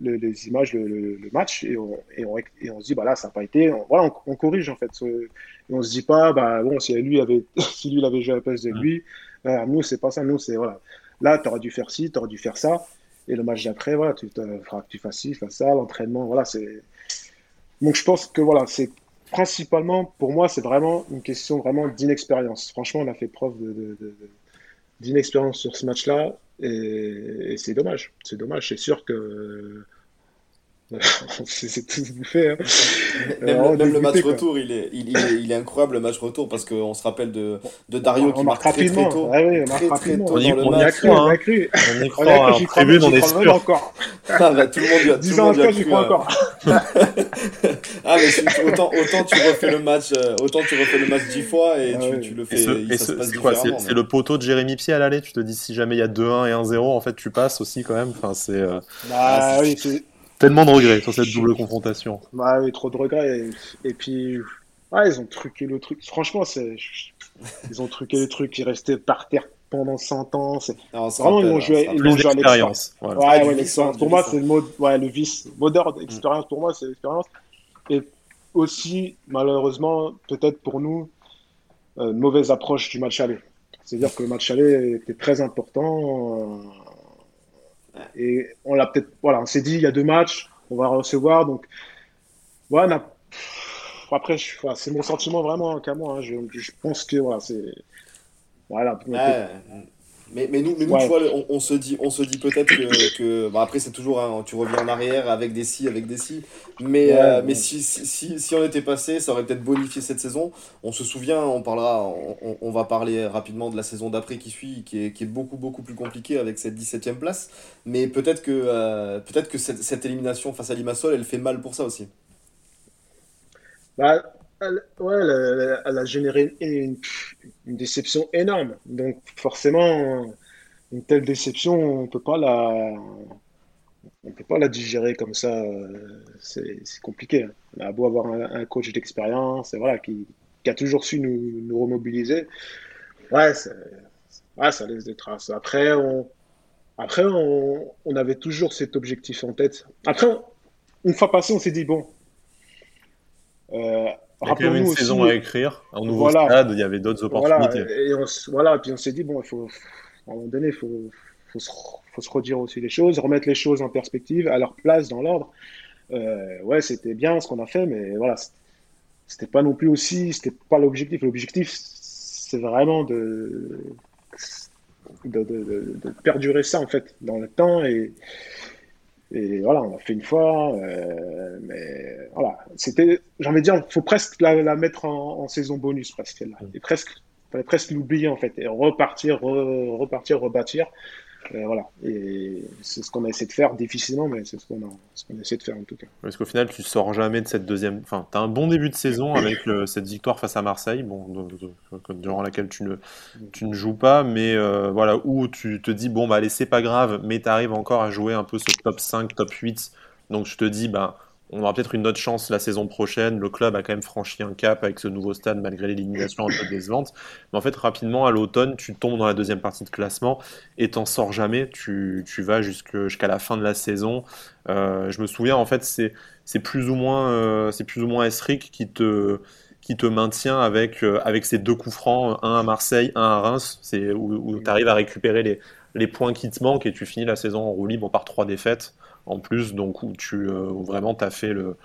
les images, le, match, et on, et, on, et on, se dit, bah là, ça n'a pas été. On, voilà, on, corrige en fait. Et on se dit pas, bah bon, si lui avait, si lui avait joué à la place de lui, euh, nous, c'est pas ça. Nous, c'est voilà. Là, tu aurais dû faire ci, tu aurais dû faire ça. Et le match d'après, voilà, tu feras que tu fasses ci, fasses ça, l'entraînement, voilà, c'est. Donc je pense que voilà, c'est principalement, pour moi, c'est vraiment une question vraiment d'inexpérience. Franchement, on a fait preuve d'inexpérience de, de, sur ce match-là. Et, c'est dommage. C'est dommage. C'est sûr que c'est tout bouffé. Hein. Même, même le match retour, il est, il, est, il est incroyable le match retour parce qu'on se rappelle de, de Dario qui marque très très tôt. Ah oui, très, très tôt on y, on y a cru, on y a cru. On y croit, on tribune, on est sûr. encore. Ah bah, tout le monde, tout le monde j'y crois encore. ah mais autant, autant tu refais le match, euh, autant tu refais le match dix fois et ah tu, tu le fais. Passe différemment. C'est le poteau de Jérémy Pied à l'aller? Tu te dis si jamais il y a 2-1 et 1-0, en fait tu passes aussi quand même. Enfin c'est. Euh, bah oui, Tellement de regrets sur cette double confrontation. Bah oui, trop de regrets. Et, puis, ouais, ils ont truqué le truc. Franchement, c'est, ils ont truqué le truc. Ils restaient par terre pendant 100 ans. C'est... Vraiment, ils ont joué, ils ont joué à l'expérience. Ouais, ouais, l'expérience. Pour moi, c'est le mot, ouais, le vice. Modeur d'expérience, pour moi, c'est l'expérience. Et aussi, malheureusement, peut-être pour nous, euh, mauvaise approche du match aller. C'est-à-dire que le match aller était très important. Euh, et on l'a peut-être, voilà, on s'est dit, il y a deux matchs, on va recevoir. Donc, voilà, après, c'est mon sentiment vraiment qu'à moi. Hein. Je, je, pense que voilà, c'est. Voilà. Mais, mais nous, mais nous tu vois, on, se dit, on se dit peut-être que, que bah, après c'est toujours, hein, tu reviens en arrière avec des si, avec des si. Mais, euh, mais si, si, si, on était passé, ça aurait peut-être bonifié cette saison. On se souvient, on parlera, on, on va parler rapidement de la saison d'après qui suit, qui est, qui est beaucoup beaucoup plus compliquée avec cette 17e place. Mais peut-être que, euh, peut-être que cette, cette, élimination face à Limassol, elle fait mal pour ça aussi. Bah, elle, ouais, elle, a généré une, déception énorme. Donc forcément, une telle déception, on peut pas la, on peut pas la digérer comme ça. C'est compliqué. On a beau avoir un, coach d'expérience, voilà, qui, qui, a toujours su nous, remobiliser. Ouais, ouais, ça laisse des traces. Après, on, après, on, on, avait toujours cet objectif en tête. Après, une fois passé, on s'est dit bon. Euh, il y a quand même une saison à écrire, un nouveau stade, il y avait d'autres opportunités. Voilà, et on, voilà, puis on s'est dit, bon, il faut, à un moment donné, il faut, faut, se, faut se redire aussi les choses, remettre les choses en perspective, à leur place, dans l'ordre. Euh, ouais, c'était bien ce qu'on a fait, mais voilà, c'était pas non plus aussi, c'était pas l'objectif. L'objectif, c'est vraiment de de, de, de, perdurer ça, en fait, dans le temps et et voilà, on l'a fait une fois, euh, mais voilà, c'était, j'ai envie de dire, il faut presque la, la mettre en, en, saison bonus, presque, là. Et presque, fallait presque l'oublier, en fait, et repartir, repartir, rebâtir. Euh, voilà. Et c'est ce qu'on a essayé de faire difficilement, mais c'est ce qu'on a, qu a, essayé de faire en tout cas. Parce qu'au final, tu sors jamais de cette deuxième. Enfin, tu as un bon début de saison avec le, cette victoire face à Marseille, bon, durant laquelle tu ne, tu ne joues pas, mais euh, voilà, où tu te dis, bon, bah, allez, c'est pas grave, mais tu arrives encore à jouer un peu ce top 5, top 8. Donc, je te dis, bah on aura peut-être une autre chance la saison prochaine. Le club a quand même franchi un cap avec ce nouveau stade malgré l'élimination un peu décevante. Mais en fait, rapidement, à l'automne, tu tombes dans la deuxième partie de classement et t'en sors jamais. Tu, tu vas jusqu'à la fin de la saison. Euh, je me souviens, en fait, c'est plus ou moins, euh, c'est plus ou moins Esric qui te qui te maintient avec, euh, avec ces deux coups francs, un à Marseille, un à Reims, c'est où, où tu arrives à récupérer les, les points qui te manquent et tu finis la saison en roue libre par trois défaites en plus, donc où tu euh, vraiment tu as fait le.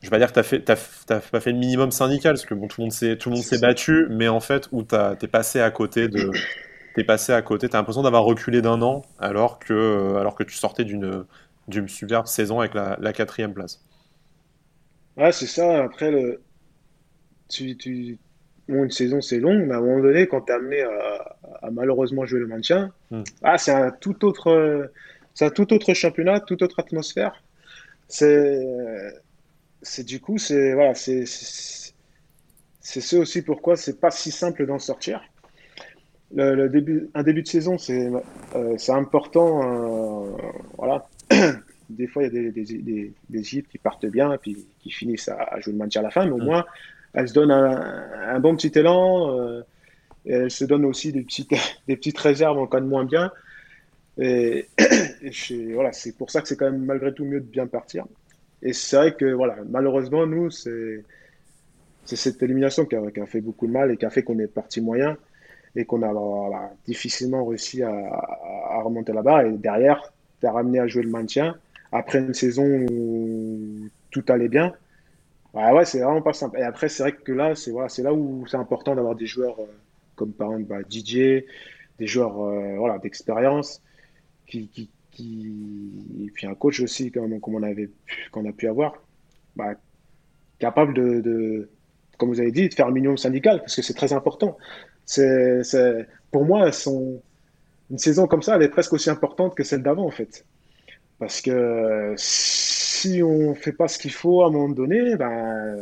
Je vais pas dire que tu as fait, pas fait le minimum syndical, parce que bon, tout le monde s'est, tout le monde s'est battu, mais en fait, où tu es passé à côté de. T'es passé à côté, t'as l'impression d'avoir reculé d'un an, alors que, euh, alors que tu sortais d'une, d'une superbe saison avec la, la quatrième place. Ouais, c'est ça. Après, le... tu, tu... Bon, une saison, c'est long, mais à un moment donné, quand tu es amené à, à, malheureusement jouer le maintien, hmm. ah, c'est un tout autre. C'est un tout autre championnat, toute autre atmosphère. C'est, c'est du coup, c'est voilà, c'est, c'est ce aussi pourquoi c'est pas si simple d'en sortir. Le, début, un début de saison, c'est, euh, c'est important. Euh, voilà. Des fois, il y a des, des, des, qui partent bien et puis qui finissent à, jouer le match à la fin, mais au mm. moins, elles se donnent un, un bon petit élan. Euh, et elles se donnent aussi des petites, des petites réserves en cas de moins bien. Et, voilà, c'est pour ça que c'est quand même malgré tout mieux de bien partir. Et c'est vrai que voilà, malheureusement, nous, c'est cette élimination qui a, fait beaucoup de mal et qui a fait qu'on est parti moyen et qu'on a difficilement réussi à, remonter là-bas. Et derrière, tu as ramené à jouer le maintien après une saison où tout allait bien. Ouais, ouais, c'est vraiment pas simple. Et après, c'est vrai que là, c'est voilà, là où c'est important d'avoir des joueurs euh, comme par exemple bah, DJ, des joueurs euh, voilà, d'expérience qui, qui, et puis un coach aussi, comme, comme on, avait, qu'on a pu avoir, bah, capable de, de, comme vous avez dit, de faire un minimum syndical, parce que c'est très important. C'est, c'est, pour moi, son, une saison comme ça, elle est presque aussi importante que celle d'avant, en fait. Parce que si on fait pas ce qu'il faut à un moment donné, ben,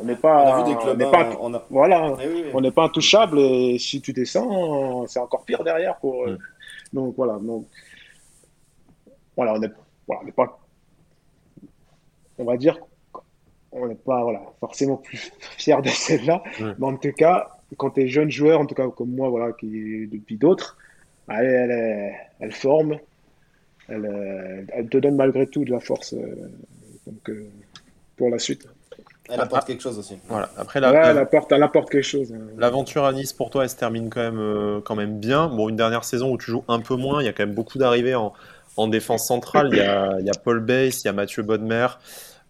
on n'est pas, on n'est pas, voilà, eh on n'est pas intouchable. Et si tu descends, c'est encore pire derrière. Pour, mm. Donc voilà. Donc, voilà, on n'est voilà, pas on va dire, on n'est pas voilà, forcément plus fier de celle-là. Mais en tout cas, quand tu es jeune joueur, en tout cas comme moi, voilà, qui depuis d'autres, elle, elle, elle, forme, elle, elle, te donne malgré tout de la force donc, pour la suite. Elle apporte quelque chose aussi. Voilà. Après, la, elle, apporte, elle apporte quelque chose. Hein. L'aventure à Nice, pour toi, elle se termine quand même, quand même bien. Bon, une dernière saison où tu joues un peu moins, il y a quand même beaucoup d'arrivées en, en défense centrale, il y a, il y a Paul Bass, il y a Mathieu Bodmer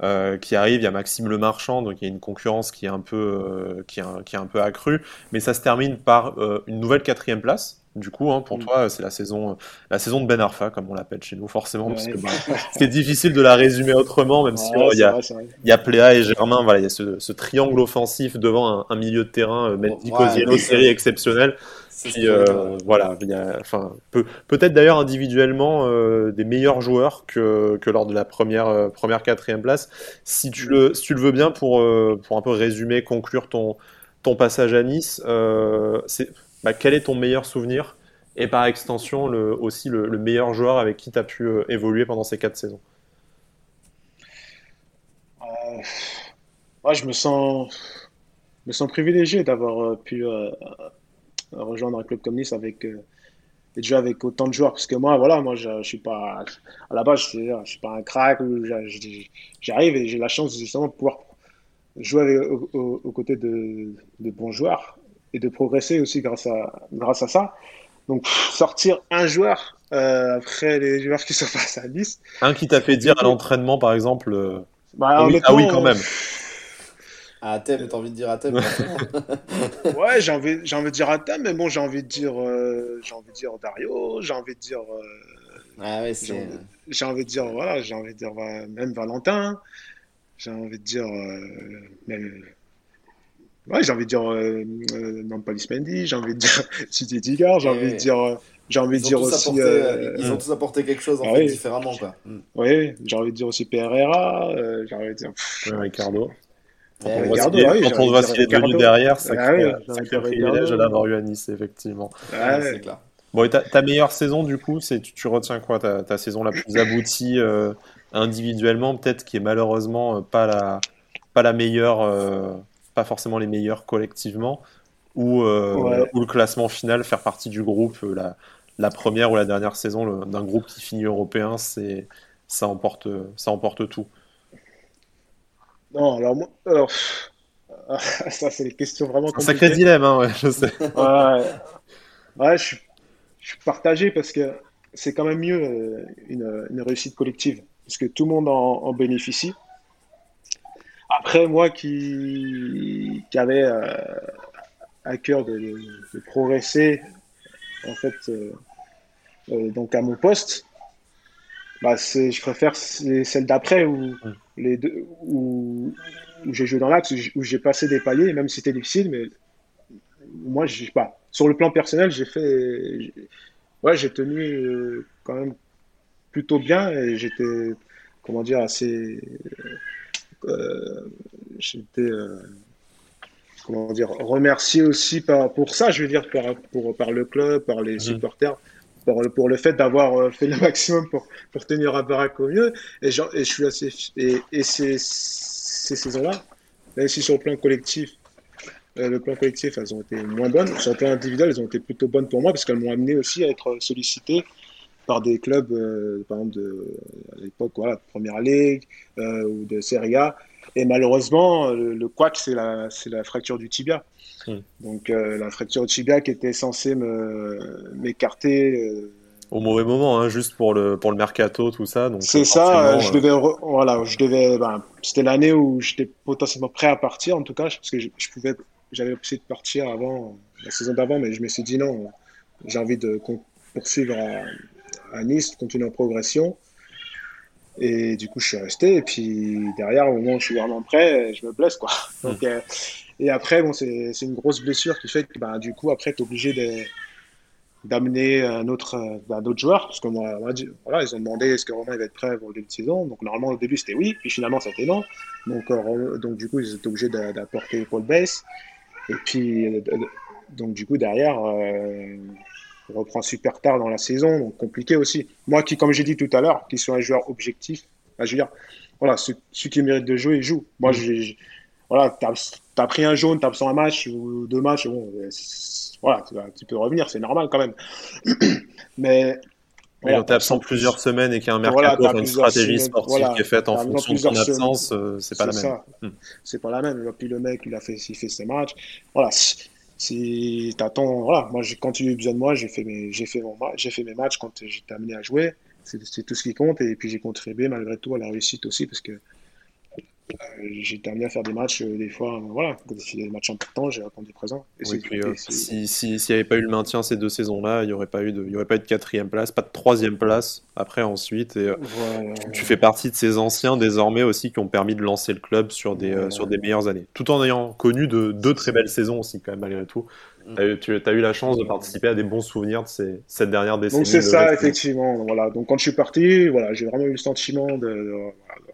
euh, qui arrive, il y a Maxime Le Marchand, donc il y a une concurrence qui est un peu, euh, qui, est, qui est un peu accrue, mais ça se termine par euh, une nouvelle quatrième place. Du coup, hein, pour mm. toi, c'est la saison, la saison de Ben Arfa, comme on l'appelle chez nous, forcément, parce que bah, c'est difficile de la résumer autrement, même si il y, a, y a Pléa et Germain, voilà, il y a ce, ce triangle offensif devant un, un, milieu de terrain, euh, Mendy, série exceptionnelle. Puis euh, voilà, il y a, enfin, peut, peut-être d'ailleurs individuellement euh, des meilleurs joueurs que, que lors de la première, euh, première quatrième place. Si tu le, si tu le veux bien, pour, pour un peu résumer, conclure ton, ton passage à Nice, c'est, bah, quel est ton meilleur souvenir? Et par extension le, aussi le, le, meilleur joueur avec qui tu as pu évoluer pendant ces quatre saisons. Moi, je me sens, me sens privilégié d'avoir pu rejoindre un club comme Nice avec euh, déjà avec autant de joueurs. Parce que moi voilà moi je, je suis pas à la base je, je suis pas un crack j'arrive et j'ai la chance justement de pouvoir jouer aux côtés de, de, bons joueurs et de progresser aussi grâce à grâce à ça. Donc sortir un joueur euh, après les joueurs qui sont passés à Nice un qui t'a fait dire à l'entraînement par exemple euh, bah, ah, oui, ah oui quand même à Athènes, t'as envie de dire Athènes Ouais, j'ai envie, j'ai envie de dire Athènes, mais bon, j'ai envie de dire, euh, j'ai envie de dire Dario, j'ai envie de dire. Euh, ah ouais, c'est. J'ai envie, de dire, voilà, j'ai envie de dire même Valentin, j'ai envie de dire euh, même. Ouais, j'ai envie de dire euh, Nampalis Mendy, j'ai envie de dire Titi Tigard, j'ai envie de dire. J'ai envie de dire aussi. Apporté, ils ont tous apporté quelque chose en ah fait, différemment. Quoi. Oui, j'ai envie de dire aussi Pereira, j'ai envie de dire. Ricardo. Quand on, voit ce qu'il est devenu derrière, ça ah crée un privilège d'avoir eu à Nice, effectivement. c'est clair. Bon, et ta, meilleure saison, du coup, c'est tu, tu, retiens quoi? Ta, ta, saison la plus aboutie euh, individuellement, peut-être, qui est malheureusement euh, pas la, pas la meilleure, euh, pas forcément les meilleures collectivement, ou, ou le classement final, faire partie du groupe, la, la première ou la dernière saison d'un groupe qui finit européen, c'est ça emporte, ça emporte tout. Non, alors moi, alors, ça c'est des questions vraiment compliquées. Un sacré dilemme, hein, ouais, je sais. ouais, ouais je, suis, je suis partagé parce que c'est quand même mieux euh, une, une, réussite collective, parce que tout le monde en, en bénéficie. Après, moi qui, qui avait euh, à cœur de, de, progresser, en fait, euh, euh, donc à mon poste, bah, je préfère celle d'après où, les deux, où, où j'ai joué dans l'axe, où j'ai passé des paliers, même si c'était difficile, mais moi, je pas. Sur le plan personnel, j'ai fait. Ouais, j'ai tenu euh, quand même plutôt bien et j'étais, comment dire, assez. Euh, j'étais. Euh, comment dire, remercié aussi par, pour ça, je veux dire, par, pour, par le club, par les supporters pour, le fait d'avoir euh, fait le maximum pour, pour tenir à baraque au mieux. Et, je suis assez. Et, et ces, ces saisons-là, même si sur le plan collectif, euh, le plan collectif, elles ont été moins bonnes. Sur le plan individuel, elles ont été plutôt bonnes pour moi parce qu'elles m'ont amené aussi à être sollicité par des clubs, euh, par exemple, de, à l'époque, voilà, Première Ligue ou de Serie A. Et malheureusement, le, le c'est la, la fracture du tibia. Hmm. Donc euh, la fracture du tibia qui était censée m'écarter. Euh, Au mauvais moment, hein, juste pour le, pour le mercato, tout ça. C'est ça, je devais. Voilà, je devais. Ben, C'était l'année où j'étais potentiellement prêt à partir, en tout cas, parce que je, pouvais. J'avais essayé de partir avant, la saison d'avant, mais je me suis dit non, j'ai envie de poursuivre à, à Nice, continuer en progression. Et du coup, je suis resté. Et puis derrière, au moment où je suis vraiment prêt, je me blesse. Quoi. Hmm. Donc, euh, et après, bon, c'est une grosse blessure qui fait que bah, du coup, après, tu es obligé d'amener un autre, un autre joueur. Parce que moi, voilà, ils ont demandé est-ce que Romain va être prêt pour le début de saison? Donc normalement, au début, c'était oui. Puis finalement, c'était non. Donc, euh, donc du coup, ils étaient obligés d'apporter Paul Bass. Et puis, euh, donc du coup, derrière. Euh, reprend super tard dans la saison, donc compliqué aussi. Moi qui, comme j'ai dit tout à l'heure, qui suis un joueur objectif, je veux dire, voilà, ceux, qui méritent de jouer, ils jouent. Moi, mm. j'ai, voilà, t'as as pris un jaune, t'as absent un match ou deux matchs, bon, voilà, tu peux revenir, c'est normal quand même. Mais oui, quand tu es absent plusieurs semaines et qu'il y a un mercato, voilà, une stratégie sportive qui est faite en fonction de ton absence, euh, c'est pas la même. Hmm. C'est pas la même. Puis le mec, il a fait, il fait ses matchs. Voilà. Si t'attends, voilà, moi j'ai continué besoin de moi, j'ai fait mes, j'ai fait mon j'ai fait mes matchs quand j'étais amené à jouer. C'est tout ce qui compte et puis j'ai contribué malgré tout à la réussite aussi parce que j'ai amené à faire des matchs, euh, des fois, euh, voilà, quand il y a des matchs importants, j'ai répondu présent. Et s'il si, n'y avait pas eu le maintien ces deux saisons-là, il n'y aurait, pas eu de, y aurait pas eu de quatrième place, pas de troisième place après ensuite. Et, tu, fais partie de ces anciens désormais aussi qui ont permis de lancer le club sur des, sur des meilleures années. Tout en ayant connu de, deux très belles saisons aussi, quand même, malgré tout. Mm. Tu as eu la chance de participer à des bons souvenirs de ces, cette dernière décennie. Donc c'est ça, effectivement. Voilà. Donc quand je suis parti, voilà, j'ai vraiment eu le sentiment de,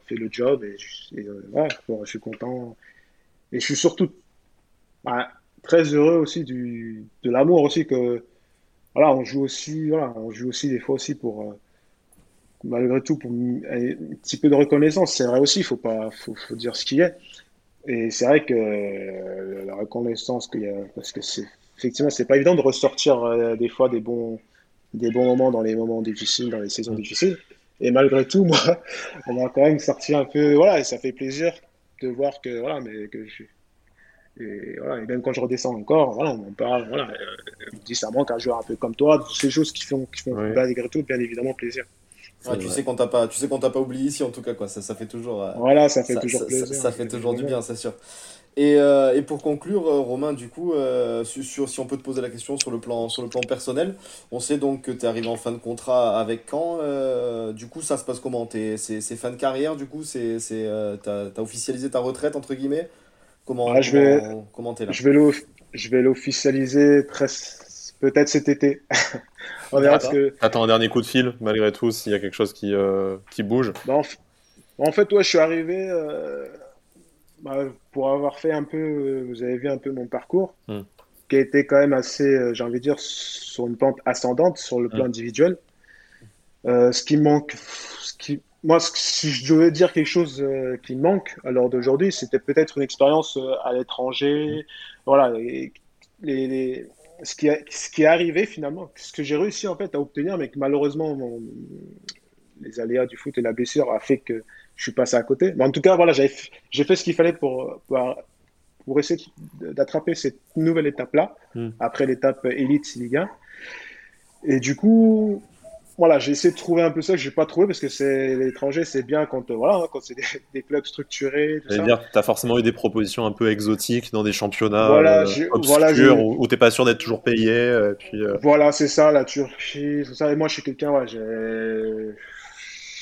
fait le job et, euh, je suis content. Et je suis surtout bah, très heureux aussi du, de l'amour aussi que voilà, on joue aussi, voilà, on joue aussi des fois aussi pour euh, malgré tout pour un petit peu de reconnaissance. C'est vrai aussi, il faut pas, faut, faut dire ce qui est. Et c'est vrai que euh, la reconnaissance qu'il y a, parce que c'est effectivement c'est pas évident de ressortir des fois des bons des bons moments dans les moments difficiles, dans les saisons difficiles. Et malgré tout, moi, on a quand même sorti un peu, voilà, et ça fait plaisir de voir que, voilà, mais que je, et, voilà, et même quand je redescends encore, voilà, on en parle, voilà, euh, on me dit ça manque un joueur un peu comme toi, ces choses qui font, qui font malgré tout, bien évidemment, plaisir. tu, sais qu'on t'a pas, tu sais qu'on t'a pas oublié ici, en tout cas, quoi, ça, ça fait toujours. Euh, voilà, ça fait toujours plaisir. Ça, fait toujours du bien, c'est sûr. Et, euh, et, pour conclure, euh, Romain, du coup, euh, sur, si on peut te poser la question sur le plan, sur le plan personnel, on sait donc que tu es arrivé en fin de contrat avec Caen. du coup, ça se passe comment? C'est fin de carrière, du coup Tu as, officialisé ta retraite, entre guillemets? Comment ah, je vais, comment, es là? Je vais l'officialiser peut-être cet été. on verra que... Attends un dernier coup de fil, malgré tout, s'il y a quelque chose qui, qui bouge? Bah, en, fait, ouais, je suis arrivé bah, pour avoir fait un peu, euh, vous avez vu un peu mon parcours, hmm. qui a été quand même assez, euh, j'ai envie de dire, sur une pente ascendante sur le plan hmm. individuel. Euh, ce qui manque, ce qui, moi, si je devais dire quelque chose qui manque à l'heure d'aujourd'hui, c'était peut-être une expérience à l'étranger. Hmm. Voilà, les, les, ce, qui ce qui est arrivé finalement, ce que j'ai réussi en fait à obtenir, mais que malheureusement, les aléas du foot et la blessure a fait que je suis passé à côté. Mais en tout cas, voilà, j'ai fait ce qu'il fallait pour, pour, essayer d'attraper cette nouvelle étape-là, hmm. après l'étape élite Ligue 1. Et du coup, voilà, j'ai essayé de trouver un peu ça que j'ai pas trouvé parce que c'est l'étranger, c'est bien quand voilà, hein, quand c'est des, clubs structurés. Tout dire, tu as forcément eu des propositions un peu exotiques dans des championnats voilà, euh, obscurs où, où t'es pas sûr d'être toujours payé. Euh, puis, euh. Voilà, c'est ça, la Turquie, tout ça. Et moi, je suis quelqu'un, ouais, j'ai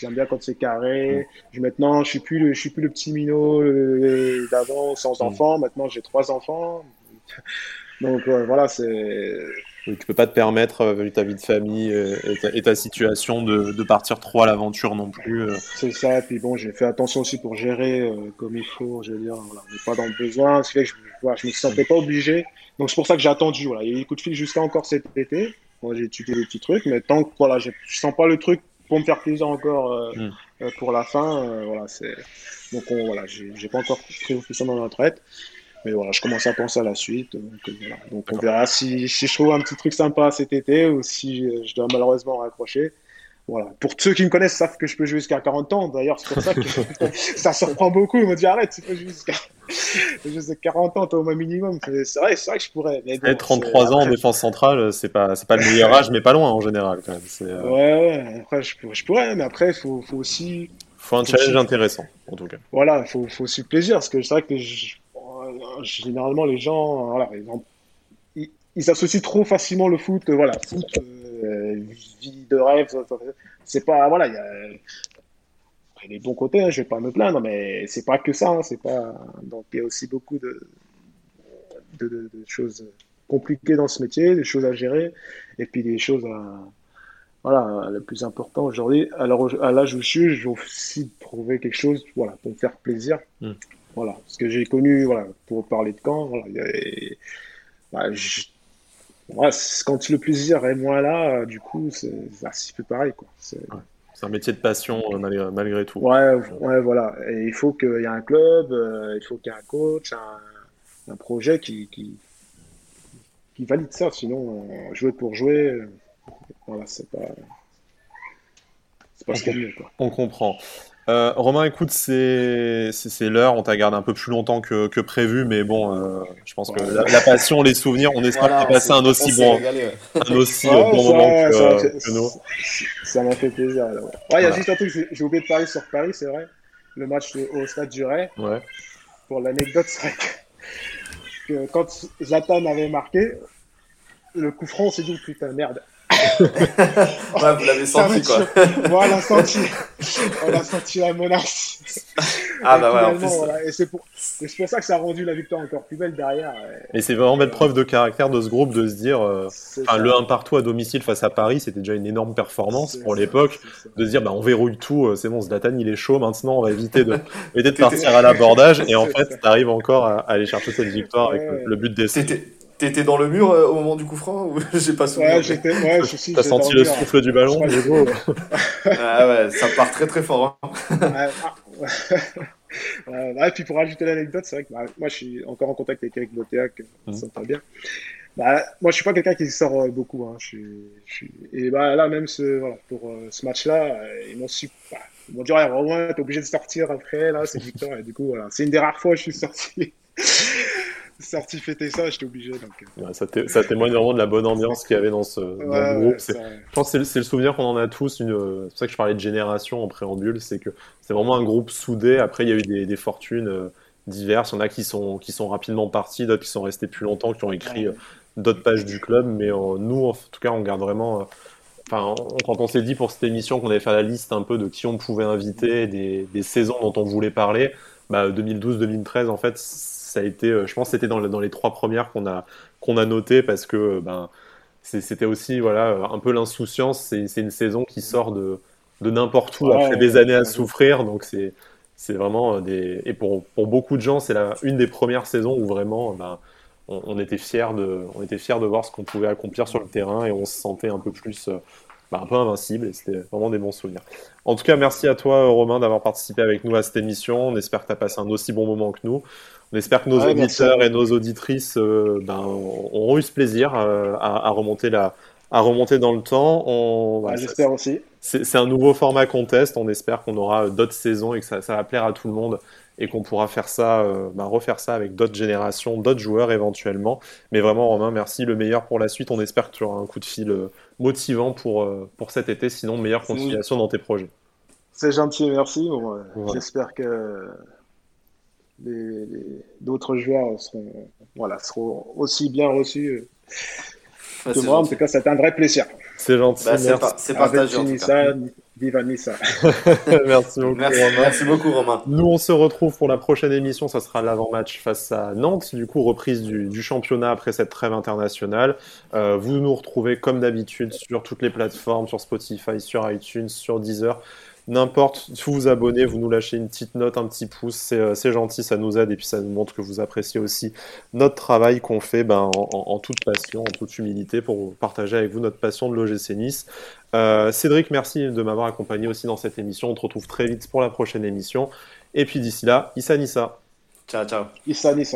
J'aime bien quand c'est carré. Je, maintenant, je suis plus le, je suis plus le petit minot euh, d'avant sans enfants. Maintenant, j'ai trois enfants. Donc voilà, c'est. Tu peux pas te permettre, euh, vu ta vie de famille euh, et ta, situation, de, de, partir trop à l'aventure non plus. C'est ça, et puis bon, j'ai fait attention aussi pour gérer comme il faut, je veux dire, voilà, on n'est pas dans le besoin, ce fait que je ne je me sentais pas obligé. Donc c'est pour ça que j'ai attendu, voilà, il y a eu des coups de fil jusqu'à encore cet été. Moi j'ai étudié des petits trucs, mais tant que voilà, je sens pas le truc pour me faire plaisir encore euh, mm. euh, pour la fin. Euh, voilà, c'est donc on, voilà, j'ai pas encore pris officiellement dans la retraite. Mais voilà, je commence à penser à la suite. Donc, voilà. donc on verra si, si, je trouve un petit truc sympa cet été ou si je dois malheureusement raccrocher. Voilà. Pour ceux qui me connaissent savent que je peux jouer jusqu'à 40 ans. D'ailleurs, c'est pour ça que ça surprend beaucoup. Ils me disent arrête, tu peux jouer jusqu'à jusqu 40 ans, au moins minimum. C'est vrai, c'est vrai que je pourrais. Mais 33 ans en défense centrale, c'est pas, c'est pas le meilleur âge, mais pas loin en général quand même. Euh, ouais, ouais. Après, je pourrais, je pourrais mais après, il faut, faut aussi. Faut un challenge intéressant, en tout cas. Voilà, il faut, faut aussi le plaisir, parce que c'est vrai que généralement les gens, voilà, ils, ils, associent trop facilement le foot, voilà, foot. Euh, euh, vie de rêve. C'est pas, voilà, il y a les bons côtés, hein, je vais pas me plaindre, mais c'est pas que ça. Hein, c'est pas, donc il y a aussi beaucoup de, de, choses compliquées dans ce métier, des choses à gérer, et puis des choses à, voilà, le plus important aujourd'hui, alors à l'âge où je suis, je vais aussi trouver quelque chose, voilà, pour me faire plaisir. Hmm. Voilà, ce que j'ai connu, voilà, pour parler de camp, voilà, bah, quand le plaisir est moins là, du coup, c'est un petit peu pareil. Quoi. C'est un métier de passion malgré, malgré, tout. Ouais, ouais, voilà. Et il faut qu'il y ait un club, il faut qu'il y ait un coach, un, un projet qui, qui, qui, valide ça. Sinon, jouer pour jouer, voilà, c'est pas. C'est pas ce qu'il y a mieux. Quoi. On comprend. Euh, Romain, écoute, c'est l'heure. On t'a gardé un peu plus longtemps que, que prévu, mais bon, euh, je pense que la, passion, les souvenirs, on espère voilà, passer un aussi bon, un aussi ouais, bon moment que, que, nous. Ça m'a fait plaisir. Ouais, il voilà. y a juste un truc, j'ai oublié de parler sur Paris, c'est vrai. Le match au Stade du Ray. Ouais. Pour l'anecdote, c'est vrai que, que, quand Zlatan avait marqué, le coup franc, on s'est dit putain merde, ouais, vous l'avez senti, quoi. voilà, senti. On a senti la menace. Ah, bah ouais, en plus. Voilà. Et c'est pour... pour, ça que ça a rendu la victoire encore plus belle derrière. Et, c'est vraiment belle preuve de caractère de ce groupe de se dire, euh, le 1 partout à domicile face à Paris, c'était déjà une énorme performance pour l'époque. De se dire, bah, on verrouille tout, euh, c'est bon, Zlatan il est chaud, maintenant on va éviter de, éviter de partir à l'abordage. Et en fait, t'arrives encore à, aller chercher cette victoire avec le but d'essai. T'étais dans le mur euh, au moment du coup franc ou j'ai pas souvenir Ouais, j'étais. Ouais, je suis. T'as senti le souffle du ballon Ah ouais, ça part très très fort. Hein. ouais, et puis pour rajouter l'anecdote, c'est vrai que bah, moi je suis encore en contact avec Eric Botéac, mmh. ça va bien. Bah, moi je suis pas quelqu'un qui sort euh, beaucoup. Hein. Je suis, je suis... Et bah, là, même ce, voilà, pour euh, ce match-là, euh, ils m'ont su. Bah, ils m'ont dit, ouais, Romain, t'es obligé de sortir après, là, c'est victoire. Et du coup, voilà, c'est une des rares fois où je suis sorti sorti fêter ça, j'étais obligé. Donc... Euh. Ouais, ça, ça, témoigne vraiment de la bonne ambiance qu'il y avait dans ce, dans ouais, groupe. Je pense que c'est le souvenir qu'on en a tous. C'est pour ça que je parlais de génération en préambule. C'est que c'est vraiment un groupe soudé. Après, il y a eu des, des fortunes euh, diverses. Il y en a qui sont, qui sont rapidement partis, d'autres qui sont restés plus longtemps, qui ont écrit euh, d'autres pages du club. Mais nous, en tout cas, on garde vraiment. Enfin, quand on s'est dit pour cette émission qu'on allait faire la liste un peu de qui on pouvait inviter, des, des saisons dont on voulait parler, bah, 2012-2013, en fait, ça a été, euh, je pense, c'était dans, dans, les trois premières qu'on a qu'on a noté parce que euh, ben c'était aussi voilà un peu l'insouciance. C'est une saison qui sort de de n'importe où après des années à souffrir, donc c'est c'est vraiment des et pour, pour beaucoup de gens c'est la une des premières saisons où vraiment ben, on, on, était fiers de on était fiers de voir ce qu'on pouvait accomplir sur le terrain et on se sentait un peu plus euh, ben, un peu invincible et c'était vraiment des bons souvenirs. En tout cas, merci à toi Romain d'avoir participé avec nous à cette émission. On espère que tu as passé un aussi bon moment que nous. On espère que nos auditeurs et nos auditrices euh, ben, auront eu ce plaisir euh, à, à, remonter la, à remonter dans le temps. On, J'espère aussi. C'est un nouveau format contest. On espère qu'on aura d'autres saisons et que ça, ça, va plaire à tout le monde et qu'on pourra faire ça, euh, bah, refaire ça avec d'autres générations, d'autres joueurs éventuellement. Mais vraiment, Romain, merci. Le meilleur pour la suite. On espère que tu auras un coup de fil euh, motivant pour, euh, pour cet été. Sinon, meilleure continuation dans tes projets. C'est gentil, merci. Bon, ouais. J'espère que d'autres joueurs seront, voilà, seront aussi bien reçus que moi. En tout cas, c'est un vrai plaisir. C'est gentil. Bah, c'est partagé. Viva Nissa. merci beaucoup, merci, Romain. Merci beaucoup, Romain. Nous, on se retrouve pour la prochaine émission. Ça sera l'avant-match face à Nantes. Du coup, reprise du, du, championnat après cette trêve internationale. Euh, vous nous retrouvez comme d'habitude sur toutes les plateformes, sur Spotify, sur iTunes, sur Deezer n'importe, vous vous abonnez, vous nous lâchez une petite note, un petit pouce, c'est euh, gentil, ça nous aide et puis ça nous montre que vous appréciez aussi notre travail qu'on fait ben, en, en, toute passion, en toute humilité pour partager avec vous notre passion de l'OGC Nice. Euh, Cédric, merci de m'avoir accompagné aussi dans cette émission. On te retrouve très vite pour la prochaine émission. Et puis d'ici là, Issa Nissa. Ciao, ciao. Issa Nissa.